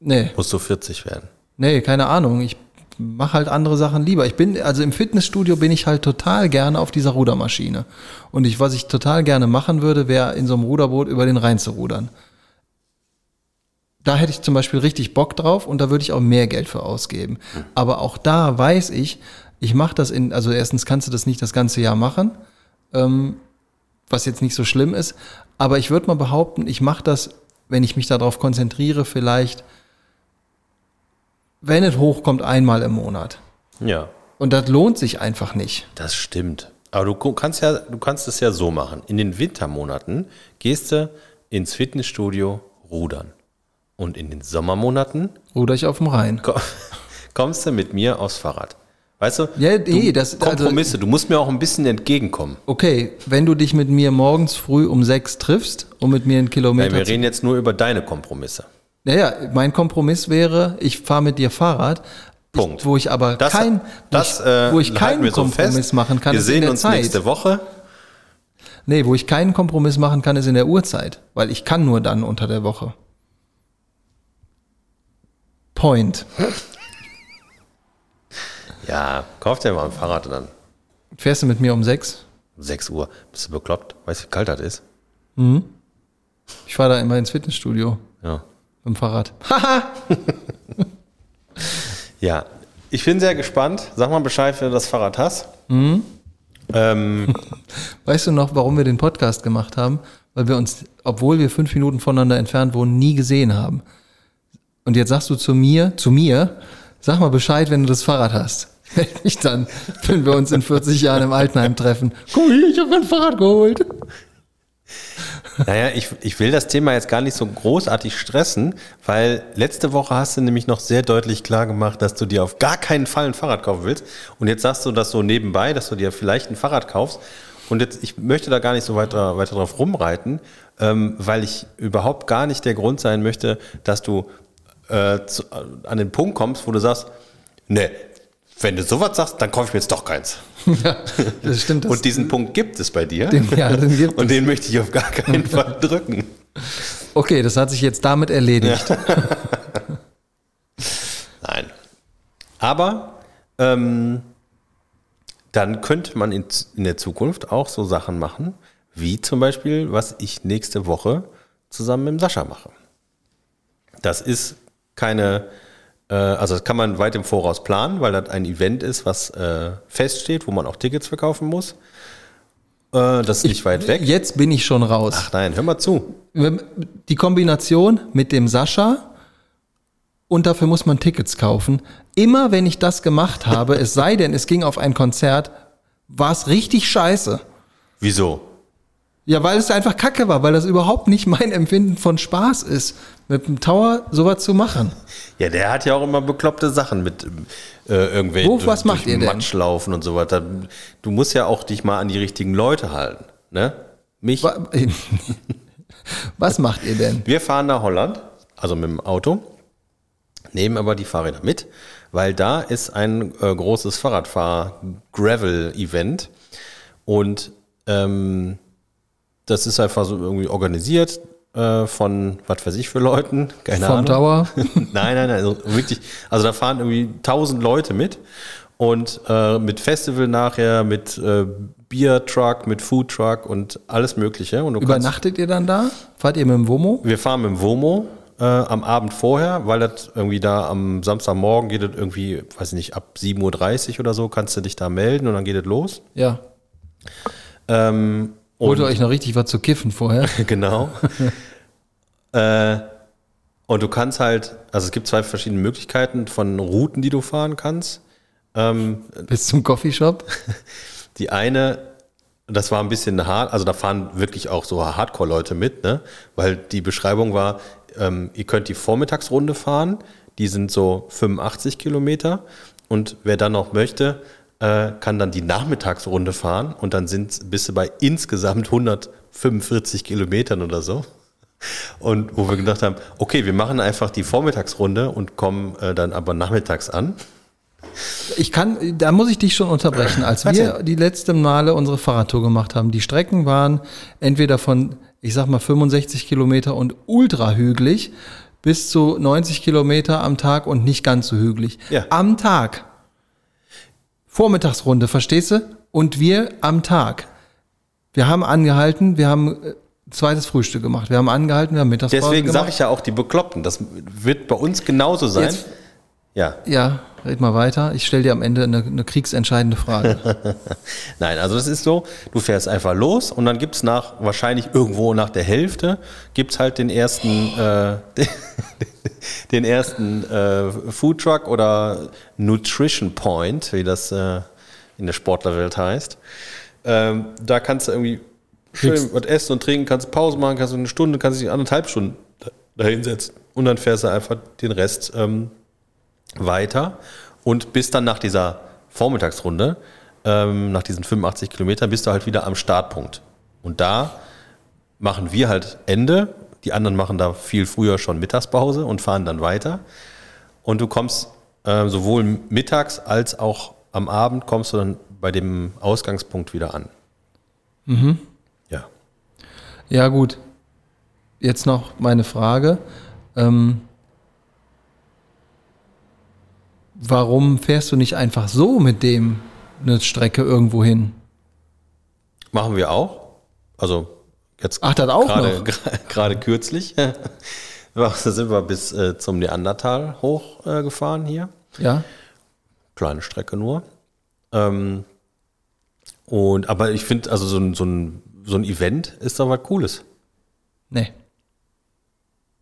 nee, musst du 40 werden. nee, keine Ahnung. Ich mache halt andere Sachen lieber. Ich bin, also im Fitnessstudio bin ich halt total gerne auf dieser Rudermaschine. Und ich, was ich total gerne machen würde, wäre in so einem Ruderboot über den Rhein zu rudern. Da hätte ich zum Beispiel richtig Bock drauf und da würde ich auch mehr Geld für ausgeben. Aber auch da weiß ich, ich mache das in, also erstens kannst du das nicht das ganze Jahr machen, ähm, was jetzt nicht so schlimm ist. Aber ich würde mal behaupten, ich mache das, wenn ich mich darauf konzentriere, vielleicht, wenn es hochkommt, einmal im Monat. Ja, Und das lohnt sich einfach nicht. das stimmt. Aber du kannst ja, du kannst es ja so machen. In den Wintermonaten gehst du ins Fitnessstudio rudern. Und in den Sommermonaten Ruder ich auf dem Rhein. ko- kommst du mit mir aufs Fahrrad. Weißt du? Ja, nee, das- also- Kompromisse, du musst mir auch ein bisschen entgegenkommen. Okay, wenn du dich mit mir morgens früh um sechs triffst, um mit mir einen Nein, Kilometer wir zu reden jetzt nur über deine Kompromisse. Naja, mein Kompromiss wäre, ich fahre mit dir Fahrrad. Punkt. Ich, wo ich aber Das, kein, das, ich, äh, wo ich keinen so Kompromiss fest. machen kann, Wir ist in sehen der uns Zeit. nächste Woche. Nee, wo ich keinen Kompromiss machen kann, ist in der Uhrzeit, weil ich kann nur dann unter der Woche. Point. Ja, kauf dir mal ein Fahrrad und dann Fährst du mit mir um sechs? 6 Uhr. Bist du bekloppt? Weißt du, wie kalt das ist? Ich fahre da immer ins Fitnessstudio Ja. Mit dem Fahrrad. Ja, ich bin sehr gespannt. Sag mal Bescheid, wenn du das Fahrrad hast. Ähm, Weißt du noch, warum wir den Podcast gemacht haben? Weil wir uns, obwohl wir fünf Minuten voneinander entfernt wohnen, nie gesehen haben. Und jetzt sagst du zu mir, zu mir, sag mal Bescheid, wenn du das Fahrrad hast. Mich dann, wenn wir uns in 40 Jahren im Altenheim treffen. Guck ich habe mein Fahrrad geholt. Naja, ich, ich will das Thema jetzt gar nicht so großartig stressen, weil letzte Woche hast du nämlich noch sehr deutlich klar gemacht, dass du dir auf gar keinen Fall ein Fahrrad kaufen willst. Und jetzt sagst du das so nebenbei, dass du dir vielleicht ein Fahrrad kaufst. Und jetzt, ich möchte da gar nicht so weiter, weiter drauf rumreiten, ähm, weil ich überhaupt gar nicht der Grund sein möchte, dass du äh, zu, an den Punkt kommst, wo du sagst, ne, wenn du sowas sagst, dann kaufe ich mir jetzt doch keins. Ja, das stimmt. Das, Und diesen Punkt gibt es bei dir. Den- ja, den gibt Und den möchte ich auf gar keinen Fall drücken. okay, das hat sich jetzt damit erledigt. Nein. Aber ähm, dann könnte man in, in der Zukunft auch so Sachen machen, wie zum Beispiel, was ich nächste Woche zusammen mit Sascha mache. Das ist keine, also das kann man weit im Voraus planen, weil das ein Event ist, was äh, feststeht, wo man auch Tickets verkaufen muss. Äh, das ist nicht weit weg. Jetzt bin ich schon raus. Ach nein, hör mal zu. Die Kombination mit dem Sascha und dafür muss man Tickets kaufen. Immer wenn ich das gemacht habe, es sei denn, es ging auf ein Konzert, war es richtig scheiße. Wieso? Ja, weil es einfach kacke war, weil das überhaupt nicht mein Empfinden von Spaß ist, mit dem Tower sowas zu machen. Ja, der hat ja auch immer bekloppte Sachen mit äh, irgendwelchen Wo, was macht ihr denn? Matsch laufen und so weiter. Du musst ja auch dich mal an die richtigen Leute halten, ne? Mich. Wa- Was macht ihr denn? Wir fahren nach Holland, also mit dem Auto, nehmen aber die Fahrräder mit, weil da ist ein äh, großes Fahrradfahr-Gravel-Event und ähm, das ist einfach so irgendwie organisiert äh, von was weiß ich für Leuten, keine Vom Ahnung. Tower? nein, nein, nein, also wirklich, also da fahren irgendwie tausend Leute mit und äh, mit Festival nachher, mit äh, Biertruck, mit Foodtruck und alles Mögliche. Und du kannst, Übernachtet ihr dann da? Fahrt ihr mit dem Womo? wir fahren mit dem Womo äh, am Abend vorher, weil das irgendwie da am Samstagmorgen geht es irgendwie, weiß ich nicht, ab 7.30 Uhr oder so, kannst du dich da melden und dann geht es los. Ja. Ähm, Holt euch noch richtig was zu kiffen vorher? genau. äh, und du kannst halt, also es gibt zwei verschiedene Möglichkeiten von Routen, die du fahren kannst. Ähm, Bis zum Coffeeshop? die eine, das war ein bisschen hart, also da fahren wirklich auch so Hardcore-Leute mit, ne? Weil die Beschreibung war, ähm, ihr könnt die Vormittagsrunde fahren, die sind so 85 Kilometer und wer dann noch möchte, äh, kann dann die Nachmittagsrunde fahren und dann sind bist du bei insgesamt 145 Kilometern oder so. Und wo wir gedacht haben, okay, wir machen einfach die Vormittagsrunde und kommen äh, dann aber nachmittags an. Ich kann, da muss ich dich schon unterbrechen. Als wir die letzten Male unsere Fahrradtour gemacht haben, die Strecken waren entweder von, ich sag mal, 65 Kilometer und ultra hügelig bis zu 90 Kilometer am Tag und nicht ganz so hügelig. Ja. Am Tag. Vormittagsrunde, verstehst du? Und wir am Tag. Wir haben angehalten, wir haben äh, zweites Frühstück gemacht. Wir haben angehalten, wir haben Mittagspause Deswegen sage ich ja auch die Bekloppten. Das wird bei uns genauso sein. Jetzt- ja. Ja, red mal weiter. Ich stelle dir am Ende eine, eine kriegsentscheidende Frage. Nein, also das ist so, du fährst einfach los und dann gibt es nach, wahrscheinlich irgendwo nach der Hälfte, gibt es halt den ersten, äh, den ersten äh, Foodtruck oder Nutrition Point, wie das äh, in der Sportlerwelt heißt. Ähm, da kannst du irgendwie schön Kriegst- was essen und trinken, kannst Pause machen, kannst du eine Stunde, kannst dich anderthalb Stunden da- da hinsetzen und dann fährst du einfach den Rest ähm, weiter und bist dann nach dieser Vormittagsrunde, ähm, nach diesen 85 Kilometern, bist du halt wieder am Startpunkt. Und da machen wir halt Ende. Die anderen machen da viel früher schon Mittagspause und fahren dann weiter. Und du kommst äh, sowohl mittags als auch am Abend kommst du dann bei dem Ausgangspunkt wieder an. Ja. Ja, gut. Jetzt noch meine Frage. Ähm, warum fährst du nicht einfach so mit dem eine Strecke irgendwo hin? Machen wir auch. Also jetzt Ach, das auch gerade, gerade kürzlich. da sind wir bis äh, zum Neandertal hochgefahren äh, hier. Ja. Kleine Strecke nur. Ähm, und, aber ich finde, also so ein, so, ein, so ein Event ist doch was Cooles. Nee.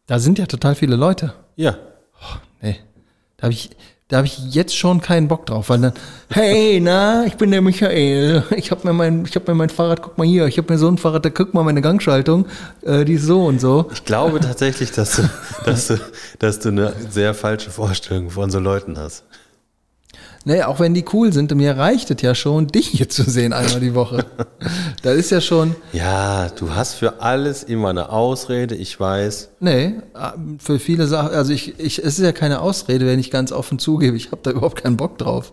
Da sind ja total viele Leute. Ja. Nee. Da habe ich, da habe ich jetzt schon keinen Bock drauf, weil dann, hey, na, ich bin der Michael. Ich habe mir mein, ich habe mir mein Fahrrad, guck mal hier, ich habe mir so ein Fahrrad, da guck mal meine Gangschaltung, äh, die ist so und so. Ich glaube tatsächlich, dass du, dass, du, dass du eine sehr falsche Vorstellung von so Leuten hast. Nee, auch wenn die cool sind, mir reicht es ja schon, dich hier zu sehen einmal die Woche. das ist ja schon, Ja, du hast für alles immer eine Ausrede, ich weiß. nee, für viele Sachen, also ich, ich, es ist ja keine Ausrede, wenn ich ganz offen zugebe, ich habe da überhaupt keinen Bock drauf.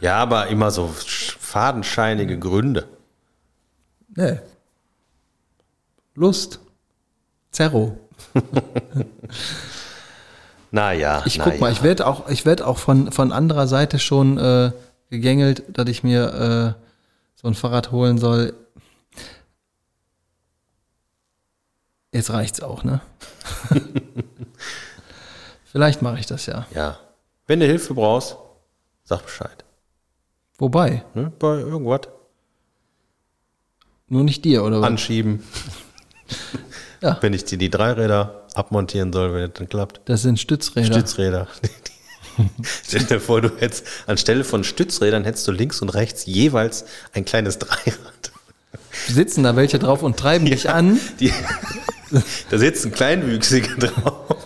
Ja, aber immer so sch- fadenscheinige Gründe. Nee. Lust. Zerro. Naja, Ich na guck mal, ja. ich werde auch, ich werd auch von, von anderer Seite schon äh, gegängelt, dass ich mir äh, so ein Fahrrad holen soll. Jetzt reicht's auch, ne? Vielleicht mache ich das ja. Ja. Wenn du Hilfe brauchst, sag Bescheid. Wobei, Ne? Bei irgendwas. nur nicht dir, oder was? Anschieben. Ja. Wenn ich dir die Dreiräder abmontieren soll, wenn das dann klappt. Das sind Stützräder. Stützräder. Stell dir vor, du hättest anstelle von Stützrädern hättest du links und rechts jeweils ein kleines Dreirad. Sitzen da welche drauf und treiben dich an. Die, da sitzen Kleinwüchsige drauf.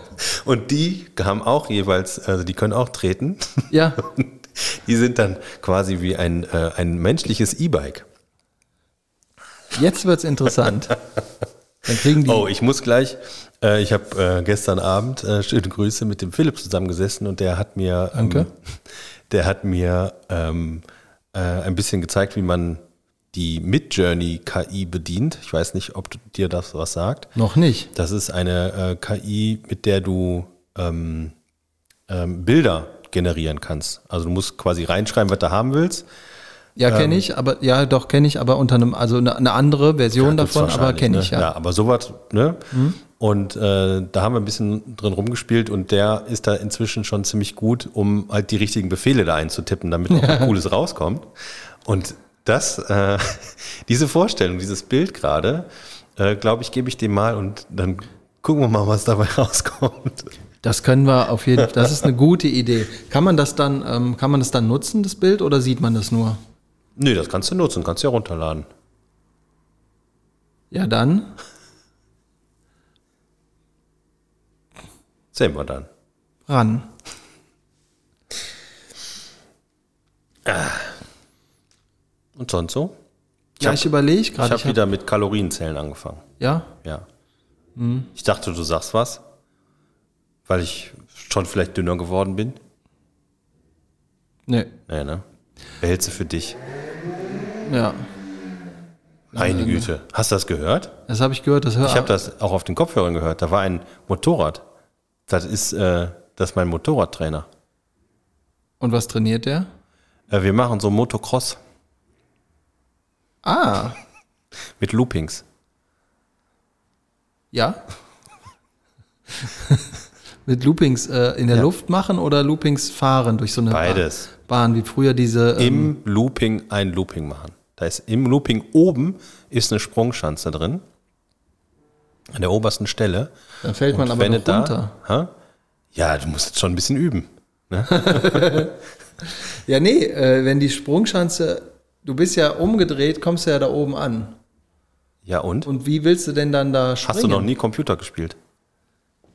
Und die haben auch jeweils, also die können auch treten. Ja, Die sind dann quasi wie ein, äh, ein menschliches E-Bike. jetzt wird's interessant. Dann kriegen die. Oh, ich muss gleich. Äh, ich habe äh, gestern Abend äh, schöne Grüße mit dem Philipp zusammengesessen und der hat mir, ähm, der hat mir ähm, äh, ein bisschen gezeigt, wie man die Midjourney KI bedient. Ich weiß nicht, ob du- dir das was sagt. Noch nicht. Das ist eine äh, KI, mit der du ähm, ähm, Bilder generieren kannst. Also du musst quasi reinschreiben, was du haben willst. Ja, Ähm. kenne ich, aber ja, doch kenne ich, aber unter einem, also eine, eine andere Version gibt's davon, aber kenne ne? ich ja. Mhm. Ja, aber sowas, ne? Und äh, da haben wir ein bisschen drin rumgespielt und der ist da inzwischen schon ziemlich gut, um halt die richtigen Befehle da einzutippen, damit auch was Cooles rauskommt. Und das, äh, diese Vorstellung, dieses Bild gerade, äh, glaube ich, gebe ich dem mal und dann gucken wir mal, was dabei rauskommt. Das können wir auf jeden Fall. Das ist eine gute Idee. Kann man das dann, ähm, kann man das dann nutzen, das Bild, oder sieht man das nur? Nee, das kannst du nutzen, kannst du ja runterladen. Ja, dann. Sehen wir dann. Ran. Und sonst so? Ja, hab- ich überlege Ich gerade. habe Ich hab, wieder mit Kalorienzählen angefangen. ja, Ja. Mhm. Ich dachte, du sagst was, weil ich schon vielleicht dünner geworden bin. nee, Nee, ne? Behältst du für dich. ja. Meine Güte. Hast du das gehört? Das habe ich gehört. Das hör, Ich habe das auch auf den Kopfhörern gehört. Da war ein Motorrad. Das ist, äh, das ist mein Motorradtrainer. Und was trainiert der? Äh, wir machen so Motocross Ah, mit Loopings. ja. Mit Loopings äh, in der Ja. Luft machen oder Loopings fahren durch so eine Beides. Bahn, wie früher diese. Ähm, Im Looping ein Looping machen. Da ist im Looping oben ist eine Sprungschanze drin. An der obersten Stelle. dann fällt man Und aber noch runter. Da, ja, du musst jetzt schon ein bisschen üben. Ja, nee, äh, wenn die Sprungschanze, du bist ja umgedreht, kommst du ja da oben an. Ja, und? Und wie willst du denn dann da springen? Hast du noch nie Computer gespielt?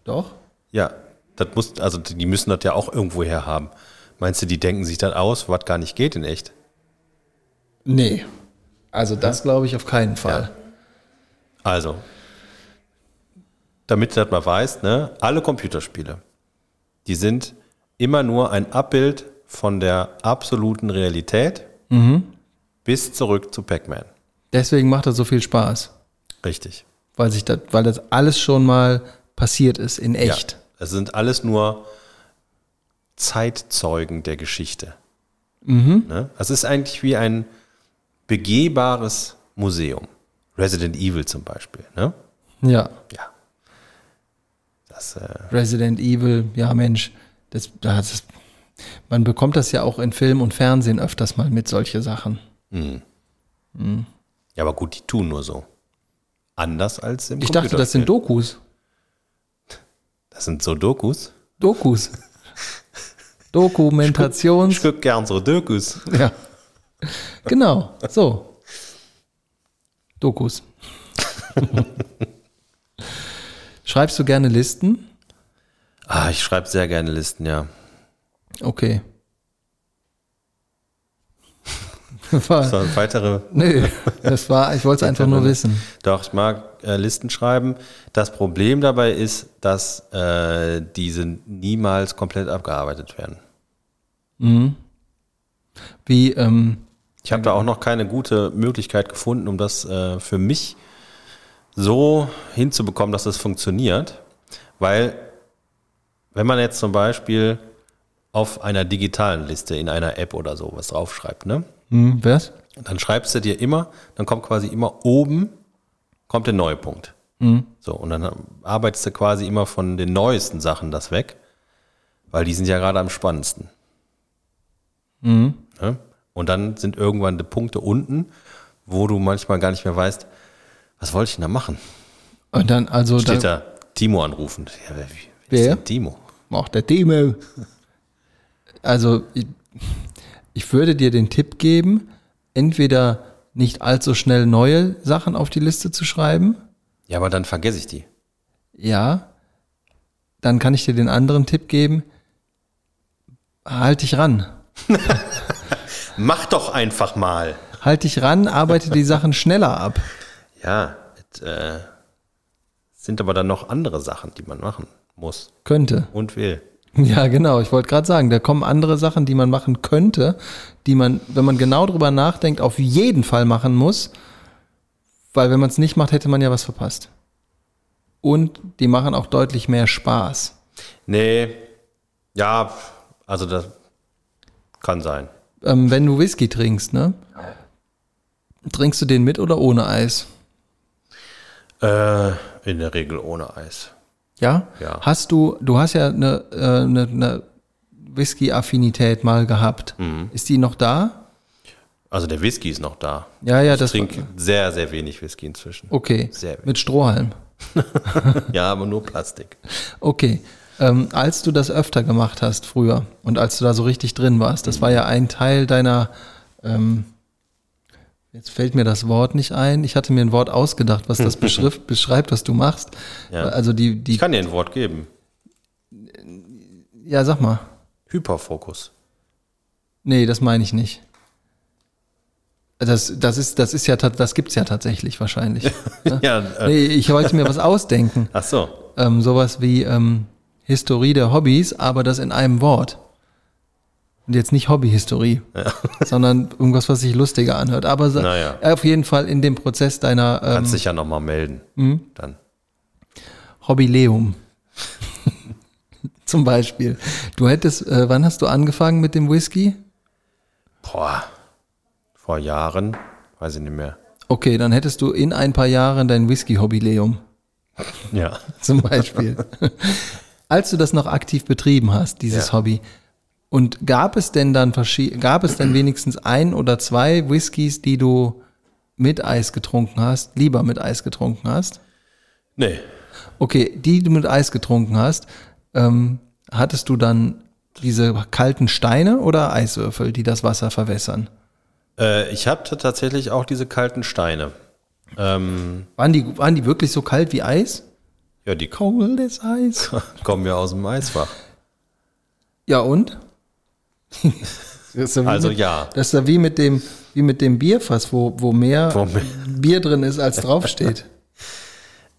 Doch. Ja, das muss, also die müssen das ja auch irgendwo her haben. Meinst du, die denken sich das aus, was gar nicht geht in echt? Nee. Also das glaube ich auf keinen Fall. Also, damit du das mal weißt, ne, alle Computerspiele, die sind immer nur ein Abbild von der absoluten Realität bis zurück zu Pac-Man. Deswegen macht das so viel Spaß. Richtig. Weil sich das, weil das alles schon mal passiert ist, in echt. Ja, es sind alles nur Zeitzeugen der Geschichte. Ne? Es ist eigentlich wie ein begehbares Museum. Resident Evil zum Beispiel, ne? Ja. Ja. Das, äh, Resident Evil, ja Mensch, das, das, man bekommt das ja auch in Film und Fernsehen öfters mal mit solche Sachen. ja, aber gut, die tun nur so. Anders als im Ich dachte, das sind. Dokus. Das sind so Dokus. Dokus. Dokumentations. Ich gucke gern so Dokus. Ja. Genau, so. Dokus. Schreibst du gerne Listen? Ah, ich schreibe sehr gerne Listen, ja. Okay. So, eine weitere Nö, das war, ich wollte es einfach nur wissen. Doch, ich mag äh, Listen schreiben. Das Problem dabei ist, dass äh, diese niemals komplett abgearbeitet werden. Wie, ähm, Ich habe da auch noch keine gute Möglichkeit gefunden, um das äh, für mich so hinzubekommen, dass das funktioniert. Weil, wenn man jetzt zum Beispiel auf einer digitalen Liste in einer App oder so was draufschreibt, ne? hm, was? dann schreibst du dir immer, dann kommt quasi immer oben, kommt der neue Punkt. So, und dann arbeitest du quasi immer von den neuesten Sachen das weg, weil die sind ja gerade am spannendsten. Ne? Und dann sind irgendwann die Punkte unten, wo du manchmal gar nicht mehr weißt, was wollte ich denn da machen? Und dann, also, Steht da, da Timo anrufen. Ja, wer, wer ist denn Timo? Auch der Demo. Also, ich, ich würde dir den Tipp geben, entweder nicht allzu schnell neue Sachen auf die Liste zu schreiben. Ja, aber dann vergesse ich die. Ja. Dann kann ich dir den anderen Tipp geben. Halt dich ran. Mach doch einfach mal. Halt dich ran, arbeite die Sachen schneller ab. Ja, es, äh, sind aber dann noch andere Sachen, die man machen muss Könnte. und will. Ja, genau. Ich wollte gerade sagen, da kommen andere Sachen, die man machen könnte, die man, wenn man genau drüber nachdenkt, auf jeden Fall machen muss. Weil wenn man es nicht macht, hätte man ja was verpasst. Und die machen auch deutlich mehr Spaß. Nee, ja, also das kann sein. Ähm, wenn du Whisky trinkst, ne? Trinkst du den mit oder ohne Eis? Äh, in der Regel ohne Eis. Ja? Ja. Hast du, du hast ja eine, äh, eine, eine Whisky-Affinität mal gehabt. Mhm. Ist die noch da? Also der Whisky ist noch da. Ja, ja, ich das trinke sehr, sehr wenig Whisky inzwischen. Okay. Sehr wenig. Mit Strohhalm. Ja, aber nur Plastik. Okay. Ähm, als du das öfter gemacht hast früher und als du da so richtig drin warst, das war ja ein Teil deiner, ähm, jetzt fällt mir das Wort nicht ein, ich hatte mir ein Wort ausgedacht, was das beschreibt, was du machst. Ja. Also die, die, Ich kann dir ein Wort geben. ja, sag mal. Hyperfokus. Nee, das meine ich nicht. Das, das ist, das ist ja, das gibt's ja tatsächlich wahrscheinlich. Ja, äh, Nee, ich wollte mir was ausdenken. ach so. Ähm, sowas wie ähm, Historie der Hobbys, aber das in einem Wort. Und jetzt nicht Hobbyhistorie, sondern irgendwas, was sich lustiger anhört. Aber Naja. auf jeden Fall in dem Prozess deiner ähm, Kannst dich ja nochmal melden. Dann. Hobbyleum. Zum Beispiel. Du hättest, äh, wann hast du angefangen mit dem Whisky? Boah. Vor Jahren, weiß ich nicht mehr. Okay, dann hättest du in ein paar Jahren dein Whisky-Hobbyleum. Ja. zum Beispiel. Als du das noch aktiv betrieben hast, dieses Ja. Hobby, und gab es denn dann gab es denn wenigstens ein oder zwei Whiskys, die du mit Eis getrunken hast, lieber mit Eis getrunken hast? Nee. Okay, die du mit Eis getrunken hast, ähm, hattest du dann diese kalten Steine oder Eiswürfel, die das Wasser verwässern? Äh, ich hatte tatsächlich auch diese kalten Steine. Ähm, Waren die, waren die wirklich so kalt wie Eis? ja, die Coldes Eis. kommen ja aus dem Eisfach. Ja und? Das ist ja wie Also mit, ja. Das ist ja wie mit dem, wie mit dem Bierfass, wo, wo mehr Wo mehr- Bier drin ist, als draufsteht.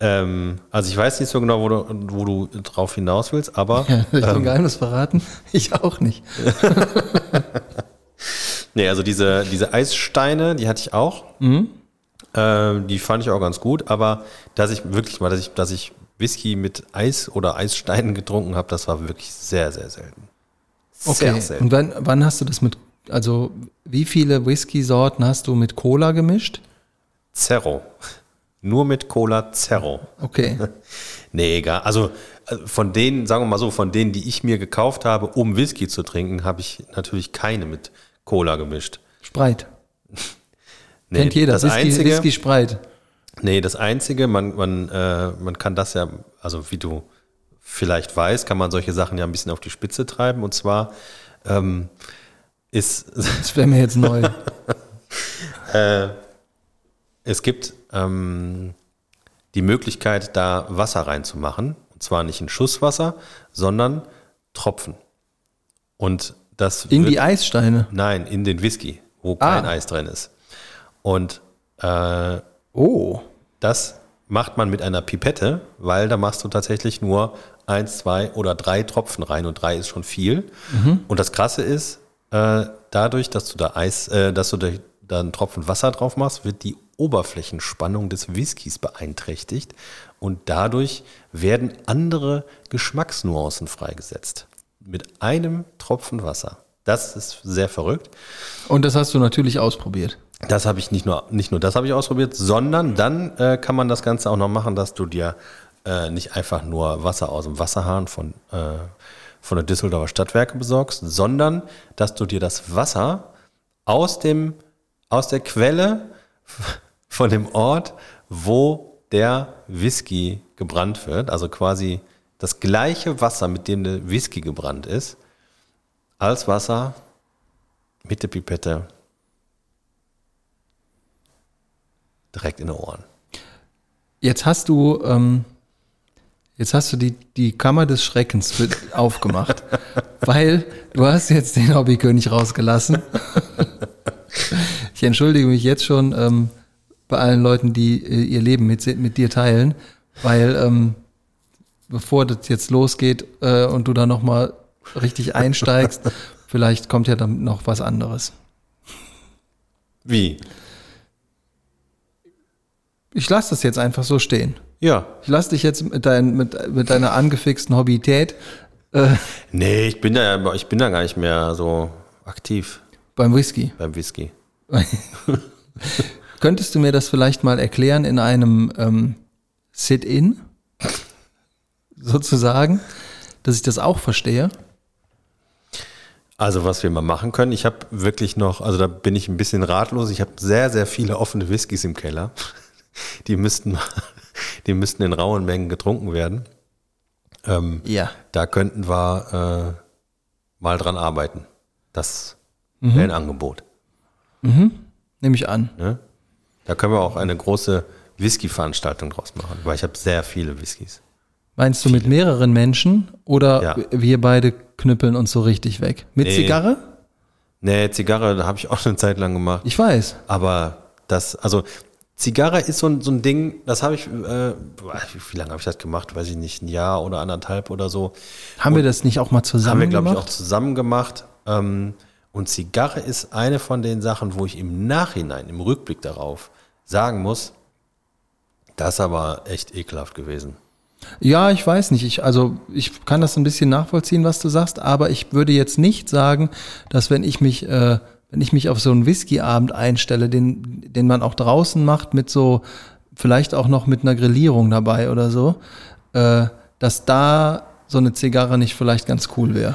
Ähm, also ich weiß nicht so genau, wo du, wo du drauf hinaus willst, aber Ja, ich ähm, ein Geheimnis verraten? Ich auch nicht. nee, also diese, diese Eissteine, die hatte ich auch. Ähm, die fand ich auch ganz gut, aber dass ich wirklich mal, dass ich, dass ich Whisky mit Eis oder Eissteinen getrunken habe, das war wirklich sehr, sehr selten. Sehr Okay. selten. Und wann, wann hast du das mit, also wie viele Whisky-Sorten hast du mit Cola gemischt? Zerro. Nur mit Cola Zero. Okay. Nee, egal. Also äh, von denen, sagen wir mal so, von denen, die ich mir gekauft habe, um Whisky zu trinken, habe ich natürlich keine mit Cola gemischt. Sprite. Nee, Kennt jeder. Das Whisky, einzige, Whisky Sprite. Nee, das Einzige, man, man, äh, man kann das ja, also wie du vielleicht weißt, kann man solche Sachen ja ein bisschen auf die Spitze treiben. Und zwar ähm, ist, Das wäre mir jetzt neu. es gibt ähm, die Möglichkeit, da Wasser reinzumachen. Und zwar nicht in Schusswasser, sondern Tropfen. Und das In wird- die Eissteine. Nein, in den Whisky, wo Ah. kein Eis drin ist. Und äh, Oh. Das macht man mit einer Pipette, weil da machst du tatsächlich nur eins, zwei oder drei Tropfen rein und drei ist schon viel. Und das Krasse ist, äh, dadurch, dass du da Eis, äh, dass du da, da einen Tropfen Wasser drauf machst, wird die Oberflächenspannung des Whiskys beeinträchtigt und dadurch werden andere Geschmacksnuancen freigesetzt. Mit einem Tropfen Wasser. Das ist sehr verrückt. Und das hast du natürlich ausprobiert. Das habe ich nicht nur, nicht nur das habe ich ausprobiert, sondern dann äh, kann man das Ganze auch noch machen, dass du dir äh, nicht einfach nur Wasser aus dem Wasserhahn von, äh, von der Düsseldorfer Stadtwerke besorgst, sondern dass du dir das Wasser aus, dem, aus der Quelle von dem Ort, wo der Whisky gebrannt wird, also quasi das gleiche Wasser, mit dem der Whisky gebrannt ist, als Wasser mit der Pipette direkt in die Ohren. Jetzt hast du, ähm, jetzt hast du die, die Kammer des Schreckens für, aufgemacht, weil du hast jetzt den Hobbykönig rausgelassen. Ich entschuldige mich jetzt schon ähm, bei allen Leuten, die äh, ihr Leben mit, mit dir teilen, weil ähm, bevor das jetzt losgeht äh, und du da noch mal richtig einsteigst, vielleicht kommt ja dann noch was anderes. Wie? Ich lasse das jetzt einfach so stehen. Ja. Ich lasse dich jetzt mit, dein, mit, mit deiner angefixten Hobbyität Nee, ich bin da, ich bin da gar nicht mehr so aktiv beim Whisky. beim Whisky. Könntest du mir das vielleicht mal erklären in einem ähm, Sit-in? Sozusagen, dass ich das auch verstehe. Also was wir mal machen können, ich habe wirklich noch, also da bin ich ein bisschen ratlos. Ich habe sehr, sehr viele offene Whiskys im Keller. Die müssten, die müssten in rauen Mengen getrunken werden. Ähm, Ja. da könnten wir äh, mal dran arbeiten. Das wäre ein Angebot. Nehme ich an. Ne? Da können wir auch eine große Whisky-Veranstaltung draus machen, weil ich habe sehr viele Whiskys. Meinst du mit mehreren Menschen oder Ja. wir beide knüppeln uns so richtig weg? Mit Nee. Zigarre? Nee, Zigarre habe ich auch eine Zeit lang gemacht. Ich weiß. Aber das, also Zigarre ist so ein, so ein Ding, das habe ich, äh, wie, lange habe ich das gemacht? Weiß ich nicht, ein Jahr oder anderthalb oder so. Haben wir das nicht auch mal zusammen Haben wir, glaube ich, auch gemacht? zusammen gemacht. Ähm, und Zigarre ist eine von den Sachen, wo ich im Nachhinein, im Rückblick darauf sagen muss, das ist aber echt ekelhaft gewesen. Ja, ich weiß nicht. Ich, also ich kann das ein bisschen nachvollziehen, was du sagst, aber ich würde jetzt nicht sagen, dass wenn ich mich, äh, wenn ich mich auf so einen Whisky-Abend einstelle, den, den man auch draußen macht, mit so, vielleicht auch noch mit einer Grillierung dabei oder so, äh, dass da so eine Zigarre nicht vielleicht ganz cool wäre.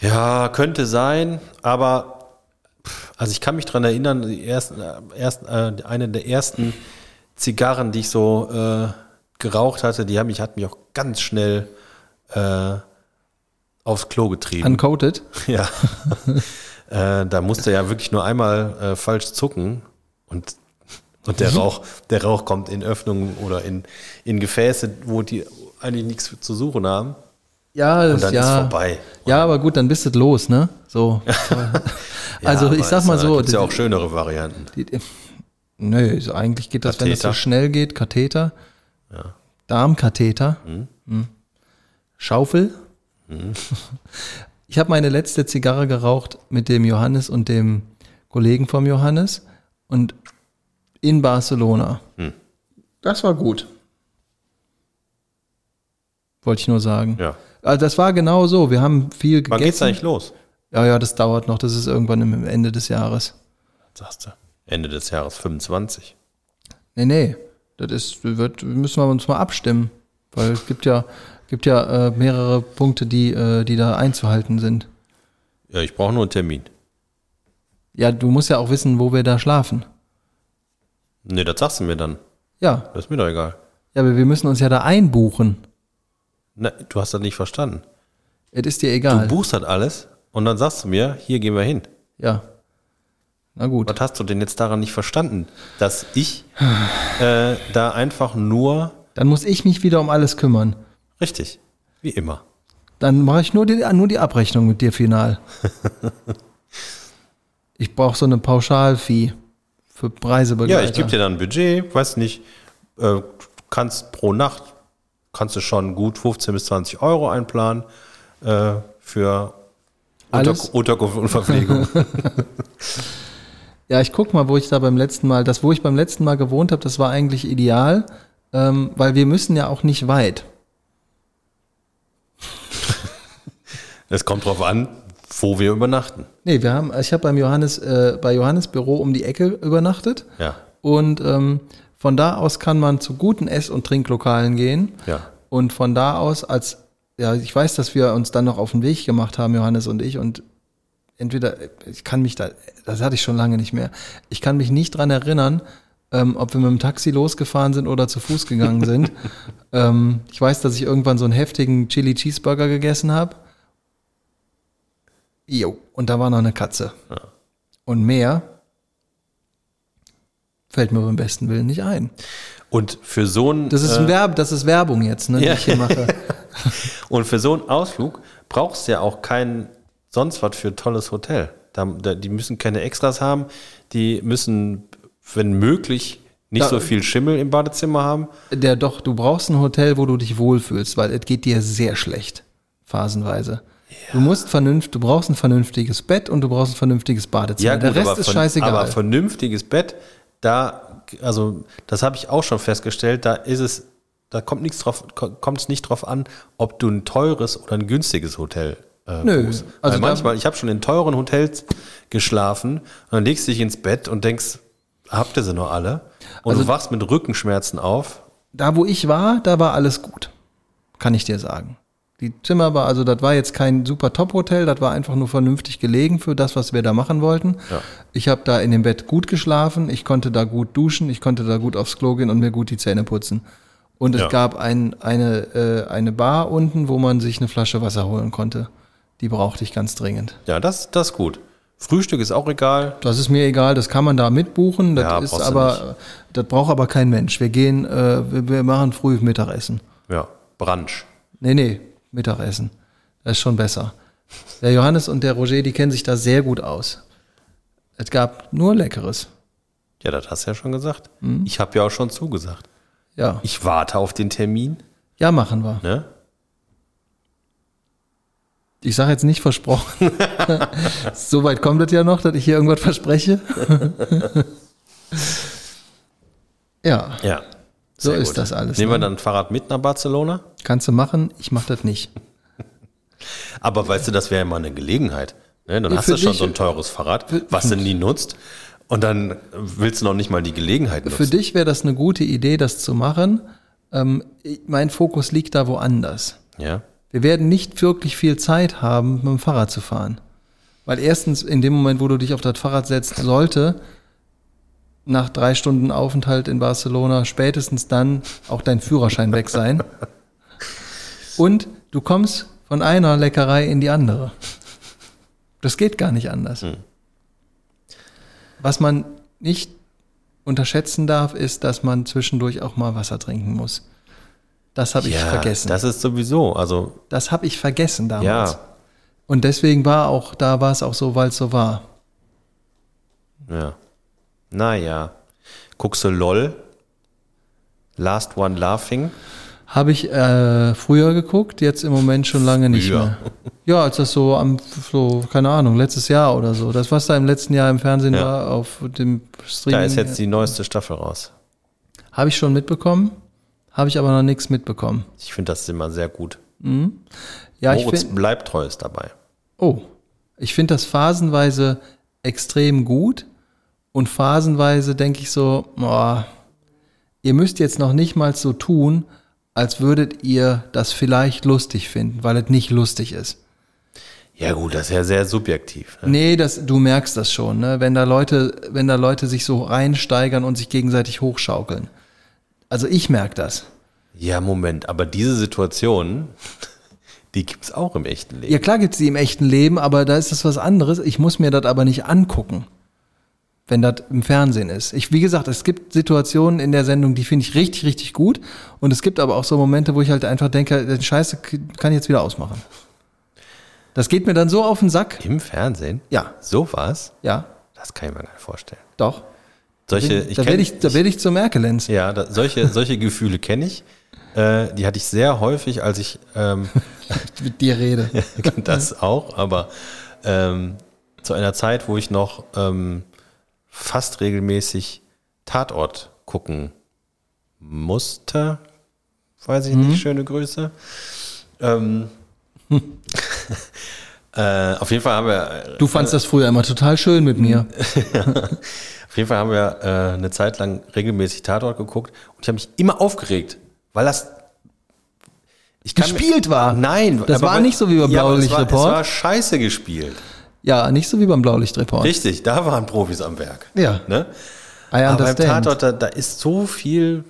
Ja, könnte sein, aber also ich kann mich dran erinnern, die ersten, äh, erst, äh, eine der ersten Zigarren, die ich so äh, geraucht hatte, die haben mich, hat mich auch ganz schnell äh, aufs Klo getrieben. Uncoated? ja. äh, da musste ja wirklich nur einmal äh, falsch zucken und, und der Rauch, der Rauch kommt in Öffnungen oder in, in Gefäße, wo die eigentlich nichts zu suchen haben. Ja, Und dann ja. ist vorbei. Ja, aber gut, dann bist du los, ne? So. also Ja, ich aber sag es- mal so. gibt's ja die- auch schönere Varianten. Die, die, nö, so eigentlich geht das, wenn es so Katheter. schnell geht, Katheter. Darmkatheter. Mhm. Schaufel. Ich habe meine letzte Zigarre geraucht mit dem Johannes und dem Kollegen vom Johannes und in Barcelona. Das war gut. Wollte ich nur sagen. Ja. Also das war genau so. Wir haben viel Wann geht's gegessen. eigentlich los? Ja, ja, das dauert noch. Das ist irgendwann im Ende des Jahres. Sagst du. Ende des Jahres 25. Nee, nee. Das ist, wird, müssen wir uns mal abstimmen. Weil es gibt ja, gibt ja äh, mehrere Punkte, die, äh, die da einzuhalten sind. Ja, ich brauche nur einen Termin. Ja, du musst ja auch wissen, wo wir da schlafen. Nee, das sagst du mir dann. Ja. Das ist mir doch egal. Ja, aber wir müssen uns ja da einbuchen. Na, du hast das nicht verstanden. Es ist dir Du egal. buchst das alles und dann sagst du mir, hier gehen wir hin. ja. Na gut. Was hast du denn jetzt daran nicht verstanden? Dass ich äh, da einfach nur, Dann muss ich mich wieder um alles kümmern. richtig, wie immer. Dann mache ich nur die, nur die Abrechnung mit dir final. ich brauche so eine Pauschalfee für Reisebegleiter. Ja, ich gebe dir dann ein Budget, weiß nicht, äh, kannst pro Nacht, kannst du schon gut 15 bis 20 Euro einplanen äh, für Alles? Unter Unterkunft und Verpflegung. Ja, ich guck mal, wo ich da beim letzten Mal, das, wo ich beim letzten Mal gewohnt habe, das war eigentlich ideal, ähm, weil wir müssen ja auch nicht weit. Es kommt drauf an, wo wir übernachten. Nee, wir haben, ich habe beim Johannes, äh, bei Johannes Büro um die Ecke übernachtet Ja, und ähm, von da aus kann man zu guten Ess- und Trinklokalen gehen. ja. Und von da aus, als, ja, ich weiß, dass wir uns dann noch auf den Weg gemacht haben, Johannes und ich, und entweder, ich kann mich da, das hatte ich schon lange nicht mehr, ich kann mich nicht dran erinnern, ähm, ob wir mit dem Taxi losgefahren sind oder zu Fuß gegangen sind. ähm, ich weiß, dass ich irgendwann so einen heftigen Chili Cheeseburger gegessen habe. Jo, und da war noch eine Katze. Und mehr fällt mir beim besten Willen nicht ein. Und für so ein, Das ist, ein Werb, das ist Werbung jetzt, ne, die Ja. ich hier mache. und für so einen Ausflug brauchst du ja auch kein sonst was für tolles Hotel. Da, da, die müssen keine Extras haben, die müssen, wenn möglich, nicht Da- so viel Schimmel im Badezimmer haben. Der doch, du brauchst ein Hotel, wo du dich wohlfühlst, weil es geht dir sehr schlecht, phasenweise. Du musst vernünftig, du brauchst ein vernünftiges Bett und du brauchst ein vernünftiges Badezimmer. Der Rest ist von- scheißegal. aber vernünftiges Bett, da, also das habe ich auch schon festgestellt, da ist es, da kommt nichts drauf, kommt es nicht drauf an, ob du ein teures oder ein günstiges Hotel äh, Nö, buchst. also manchmal, ich habe schon in teuren Hotels geschlafen und dann legst du dich ins Bett und denkst, habt ihr sie noch alle? Und Also- du wachst mit Rückenschmerzen auf. da, wo ich war, da war alles gut. Kann ich dir sagen. Die Zimmer war, also das war jetzt kein super Top-Hotel, das war einfach nur vernünftig gelegen für das, was wir da machen wollten. Ja. Ich habe da in dem Bett gut geschlafen, ich konnte da gut duschen, ich konnte da gut aufs Klo gehen und mir gut die Zähne putzen. Und es Ja. gab ein, eine, äh, eine Bar unten, wo man sich eine Flasche Wasser holen konnte. Die brauchte ich ganz dringend. Ja, das, das ist gut. Frühstück ist auch egal. Das ist mir egal, das kann man da mitbuchen. Das Ja, ist aber, das braucht aber kein Mensch. Wir gehen, äh, wir, wir machen früh Mittagessen. Ja, Brunch. Nee, nee, Mittagessen. Das ist schon besser. Der Johannes und der Roger, die kennen sich da sehr gut aus. Es gab nur Leckeres. Ja, das hast du ja schon gesagt. Mhm. Ich habe ja auch schon zugesagt. Ja, Ich warte auf den Termin. ja, machen wir. Ne? Ich sage jetzt nicht versprochen. so weit kommt es ja noch, dass ich hier irgendwas verspreche. ja, Ja. So ist das alles, Nehmen wir ne? dann ein Fahrrad mit nach Barcelona? kannst du machen. Ich mache das nicht. Aber weißt du, das wäre ja mal eine Gelegenheit. Ne? Dann Ja, hast du schon dich- so ein teures Fahrrad, was du nie nutzt. Und dann willst du noch nicht mal die Gelegenheit nutzen. Für dich wäre das eine gute Idee, das zu machen. Ähm, mein Fokus liegt da woanders. Ja. Wir werden nicht wirklich viel Zeit haben, mit dem Fahrrad zu fahren. Weil erstens, in dem Moment, wo du dich auf das Fahrrad setzt, sollte nach drei Stunden Aufenthalt in Barcelona spätestens dann auch dein Führerschein weg sein. Und du kommst von einer Leckerei in die andere. Das geht gar nicht anders. Was man nicht unterschätzen darf, ist, dass man zwischendurch auch mal Wasser trinken muss. Das habe ich ja, vergessen. das ist sowieso. Also, Das habe ich vergessen damals. ja. Und deswegen war auch, da war es auch so, weil es so war. Ja. Naja. Guckst du LOL? Last One Laughing? Habe ich äh, früher geguckt, jetzt im Moment schon lange nicht Früher. mehr. Ja, als das so am, so, keine Ahnung, letztes Jahr oder so. Das, was da im letzten Jahr im Fernsehen Ja. war, auf dem Streaming. Da ist jetzt die neueste Staffel raus. Habe ich schon mitbekommen, habe ich aber noch nichts mitbekommen. Ich finde das immer sehr gut. Ja, ich Moritz finde, bleibt treu ist dabei. oh, ich finde das phasenweise extrem gut und phasenweise denke ich so, boah, ihr müsst jetzt noch nicht mal so tun, als würdet ihr das vielleicht lustig finden, weil es nicht lustig ist. Ja gut, das ist ja sehr subjektiv. Ne? Nee, das, du merkst das schon, ne? wenn da Leute, wenn da Leute sich so reinsteigern und sich gegenseitig hochschaukeln. Also ich merke das. Ja, Moment, aber diese Situation, die gibt es auch im echten Leben. Ja, klar gibt's die im echten Leben, aber da ist das was anderes. Ich muss mir das aber nicht angucken, wenn das im Fernsehen ist. Ich, wie gesagt, es gibt Situationen in der Sendung, die finde ich richtig, richtig gut. Und es gibt aber auch so Momente, wo ich halt einfach denke, den Scheiße kann ich jetzt wieder ausmachen. Das geht mir dann so auf den Sack. Im Fernsehen? Ja. So was? Ja, Das kann ich mir gar nicht vorstellen. doch. Solche, da ich werde kenn, ich, da werd ich zur Merkelenz. ja, da, solche, solche Gefühle kenne ich. Äh, die hatte ich sehr häufig, als ich ähm, Mit dir rede. das auch, aber ähm, zu einer Zeit, wo ich noch ähm, fast regelmäßig Tatort gucken musste, weiß ich nicht, schöne Grüße. Ähm, äh, auf jeden Fall haben wir Du fandst das früher immer total schön mit mir. Auf jeden Fall haben wir äh, eine Zeit lang regelmäßig Tatort geguckt und ich habe mich immer aufgeregt, weil das ich Gespielt war. Nein, Das war nicht so wie beim Ja, aber es war, es Blaulichtreport. war scheiße gespielt. Ja, nicht so wie beim Blaulichtreport. Richtig, da waren Profis am Werk. Ja. Ne? I Aber beim understand. Tatort, da, da ist so viel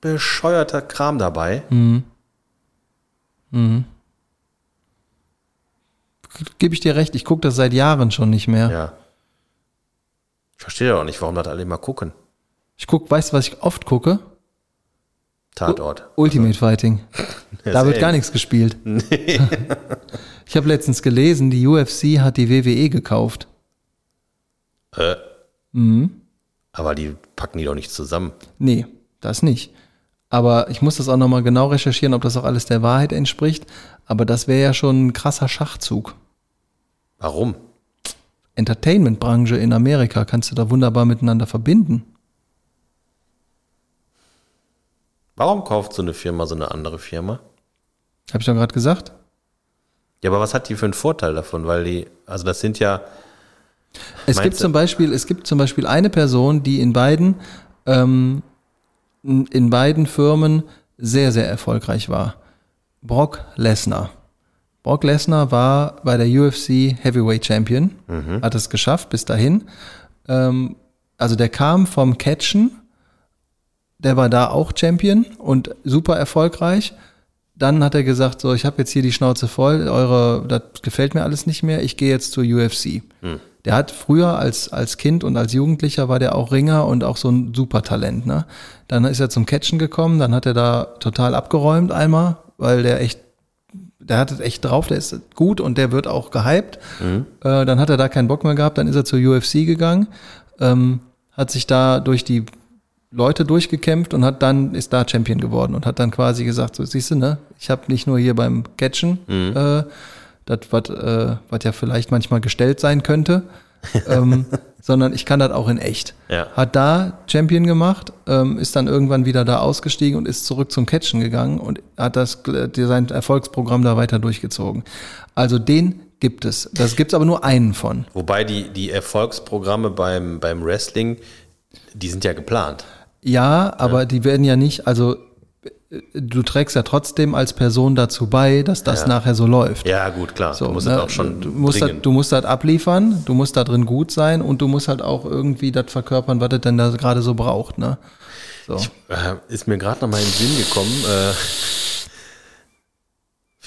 bescheuerter Kram dabei. Gebe ich dir recht, ich gucke das seit Jahren schon nicht mehr. Ja. Ich verstehe ja auch nicht, warum das alle immer gucken. Ich guck, weißt du, was ich oft gucke? Tatort. Ultimate Fighting. da wird gar nichts gespielt. ich habe letztens gelesen, die UFC hat die WWE gekauft. Äh. Aber die packen die doch nicht zusammen. Nee, das nicht. Aber ich muss das auch nochmal genau recherchieren, ob das auch alles der Wahrheit entspricht. Aber das wäre ja schon ein krasser Schachzug. Warum? Entertainment-Branche in Amerika kannst du da wunderbar miteinander verbinden. Warum kauft so eine Firma so eine andere Firma? Habe ich doch gerade gesagt? Ja, aber was hat die für einen Vorteil davon? Weil die, also das sind ja, Es gibt zum Beispiel, es gibt zum Beispiel eine Person, die in beiden, ähm, in beiden Firmen sehr, sehr erfolgreich war. Brock Lesnar. Brock Lesnar war bei der UFC Heavyweight Champion, hat es geschafft bis dahin. Ähm, also der kam vom Catchen, der war da auch Champion und super erfolgreich. Dann hat er gesagt, so, ich habe jetzt hier die Schnauze voll, eure, das gefällt mir alles nicht mehr, ich gehe jetzt zur UFC. Der hat früher als, als Kind und als Jugendlicher war der auch Ringer und auch so ein Supertalent. Ne? Dann ist er zum Catchen gekommen, dann hat er da total abgeräumt einmal, weil der echt, der hat es echt drauf, der ist gut und der wird auch gehypt. Äh, dann hat er da keinen Bock mehr gehabt, dann ist er zur UFC gegangen, ähm, hat sich da durch die Leute durchgekämpft und hat dann ist da Champion geworden und hat dann quasi gesagt, so siehst du, ne, ich habe nicht nur hier beim Catchen, äh, das was äh, was ja vielleicht manchmal gestellt sein könnte, ähm, sondern ich kann das auch in echt. Ja. Hat da Champion gemacht, ähm, ist dann irgendwann wieder da ausgestiegen und ist zurück zum Catchen gegangen und hat das äh, sein Erfolgsprogramm da weiter durchgezogen. Also den gibt es. Das gibt's aber nur einen von. wobei die, die Erfolgsprogramme beim, beim Wrestling, die sind ja geplant. Ja, aber die werden ja nicht, also du trägst ja trotzdem als Person dazu bei, dass das Ja. nachher so läuft. Ja, gut, klar. So, du musst ne, das auch schon du musst das, du musst das abliefern, du musst da drin gut sein und du musst halt auch irgendwie das verkörpern, was es denn da gerade so braucht. Ne? So. Äh, ist mir gerade noch mal in den Sinn gekommen. Äh,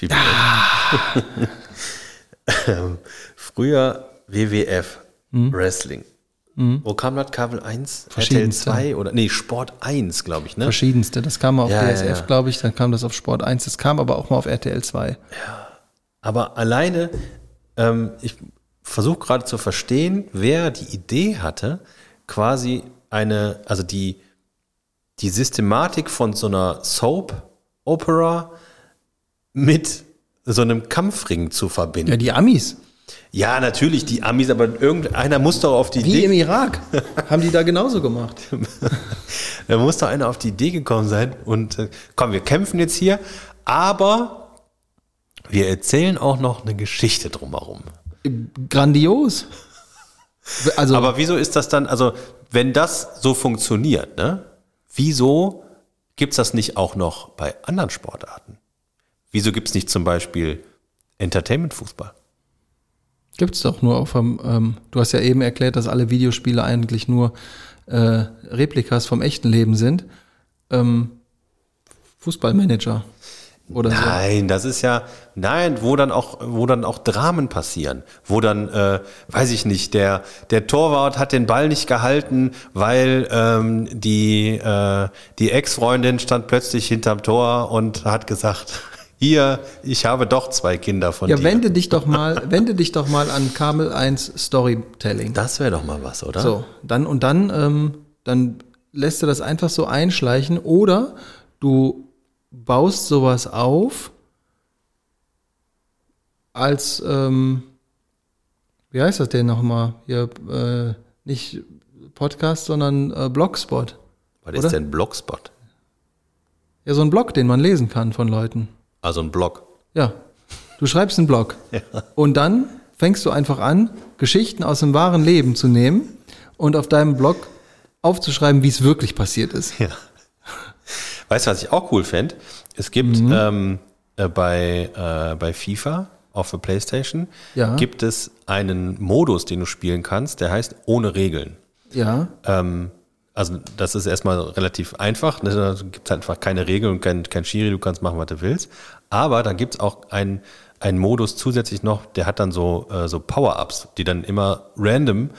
wie Ähm, Früher WWF, Wrestling. Wo kam das? Kabel 1? RTL Verschiedenste. 2 oder? Nee, Sport 1, glaube ich, ne? Verschiedenste. Das kam mal auf Ja, ja, DSF, ja. glaube ich, dann kam das auf Sport 1, das kam aber auch mal auf RTL 2. Aber alleine, ähm, ich versuche gerade zu verstehen, wer die Idee hatte, quasi eine, also die, die Systematik von so einer Soap-Opera mit so einem Kampfring zu verbinden. Ja, die Amis. Ja, natürlich, die Amis, aber irgendeiner muss doch auf die Wie im Idee, Irak. Haben die da genauso gemacht. da muss doch einer auf die Idee gekommen sein und äh, komm, wir kämpfen jetzt hier, aber wir erzählen auch noch eine Geschichte drumherum. Grandios. Also, Aber wieso ist das dann, also wenn das so funktioniert, ne? wieso gibt es das nicht auch noch bei anderen Sportarten? Wieso gibt es nicht zum Beispiel Entertainment-Fußball? Gibt es doch nur auf dem, ähm, du hast ja eben erklärt, dass alle Videospiele eigentlich nur äh, Replikas vom echten Leben sind. Ähm, Fußballmanager oder so. Nein, das ist ja, nein, wo dann auch, wo dann auch Dramen passieren, wo dann, äh, weiß ich nicht, der, der Torwart hat den Ball nicht gehalten, weil ähm, die, äh, die Ex-Freundin stand plötzlich hinterm Tor und hat gesagt, hier, ich habe doch zwei Kinder von Ja, dir. wende dich doch mal, wende dich doch mal an Kamel 1 Storytelling. Das wäre doch mal was, oder? So, dann und dann, ähm, dann lässt du das einfach so einschleichen oder du baust sowas auf als, ähm, wie heißt das denn nochmal? Hier, äh, nicht Podcast, sondern äh, Blogspot. Was oder? ist denn Blogspot? Ja, so ein Blog, den man lesen kann von Leuten. Also ein Blog. Ja, du schreibst einen Blog. Und dann fängst du einfach an, Geschichten aus dem wahren Leben zu nehmen und auf deinem Blog aufzuschreiben, wie es wirklich passiert ist. Ja. Weißt du, was ich auch cool fände? Es gibt ähm, äh, bei, äh, bei FIFA auf der Playstation Ja. gibt es einen Modus, den du spielen kannst, der heißt ohne Regeln. Ja, Ähm, also das ist erstmal relativ einfach. Ne? Da gibt es einfach keine Regeln und kein, kein Schiri, du kannst machen, was du willst. Aber dann gibt es auch einen, einen Modus zusätzlich noch, der hat dann so, äh, so Power-Ups, die dann immer random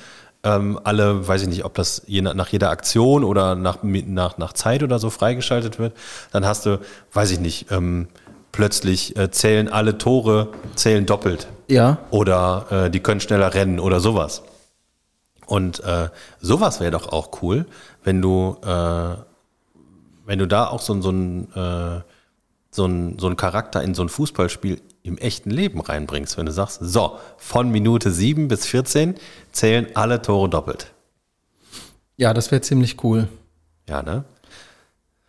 ähm, alle, weiß ich nicht, ob das je nach, nach jeder Aktion oder nach, nach, nach Zeit oder so freigeschaltet wird. Dann hast du, weiß ich nicht, ähm, plötzlich äh, zählen alle Tore, zählen doppelt. ja, Oder äh, die können schneller rennen oder sowas. Und äh, sowas wäre doch auch cool, wenn du, äh, wenn du da auch so, ein- so, ein, äh, so, ein, so einen Charakter in so ein Fußballspiel im echten Leben reinbringst. Wenn du sagst, so, von Minute 7 bis 14 zählen alle Tore doppelt. ja, das wäre ziemlich cool. Ja, ne?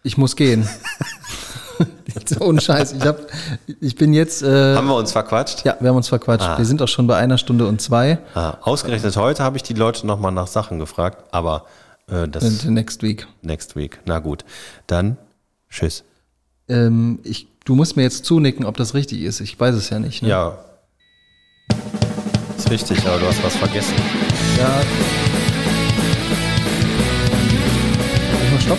Ich muss gehen. Ohne Scheiß. Ich, hab, ich bin jetzt. Äh, Haben wir uns verquatscht? ja, wir haben uns verquatscht. Ah. Wir sind auch schon bei einer Stunde und zwei. Ah, ausgerechnet heute habe ich die Leute nochmal nach Sachen gefragt, aber äh, das Und next week. next week. Na gut, dann tschüss. Ähm, ich, du musst mir jetzt zunicken, ob das richtig ist. Ich weiß es ja nicht. Ne? Ja. Ist richtig, aber du hast was vergessen. ja. Sag mal Stopp.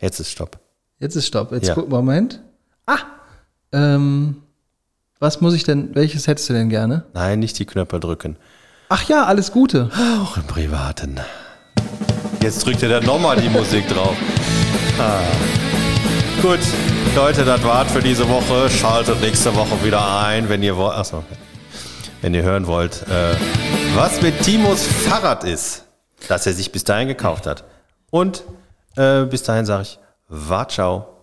Jetzt ist Stopp. Jetzt ist Stopp. Jetzt Ja. guck Moment. Ah! Ähm, was muss ich denn, welches hättest du denn gerne? Nein, nicht die Knöpfe drücken. Ach ja, alles Gute. Auch im Privaten. Jetzt drückt ihr da nochmal die Musik drauf. Ah. Gut, Leute, das war's für diese Woche. Schaltet nächste Woche wieder ein, wenn ihr wollt. Achso, wenn ihr hören wollt, äh, was mit Timos Fahrrad ist, das er sich bis dahin gekauft hat. Und äh, bis dahin sage ich, war ciao.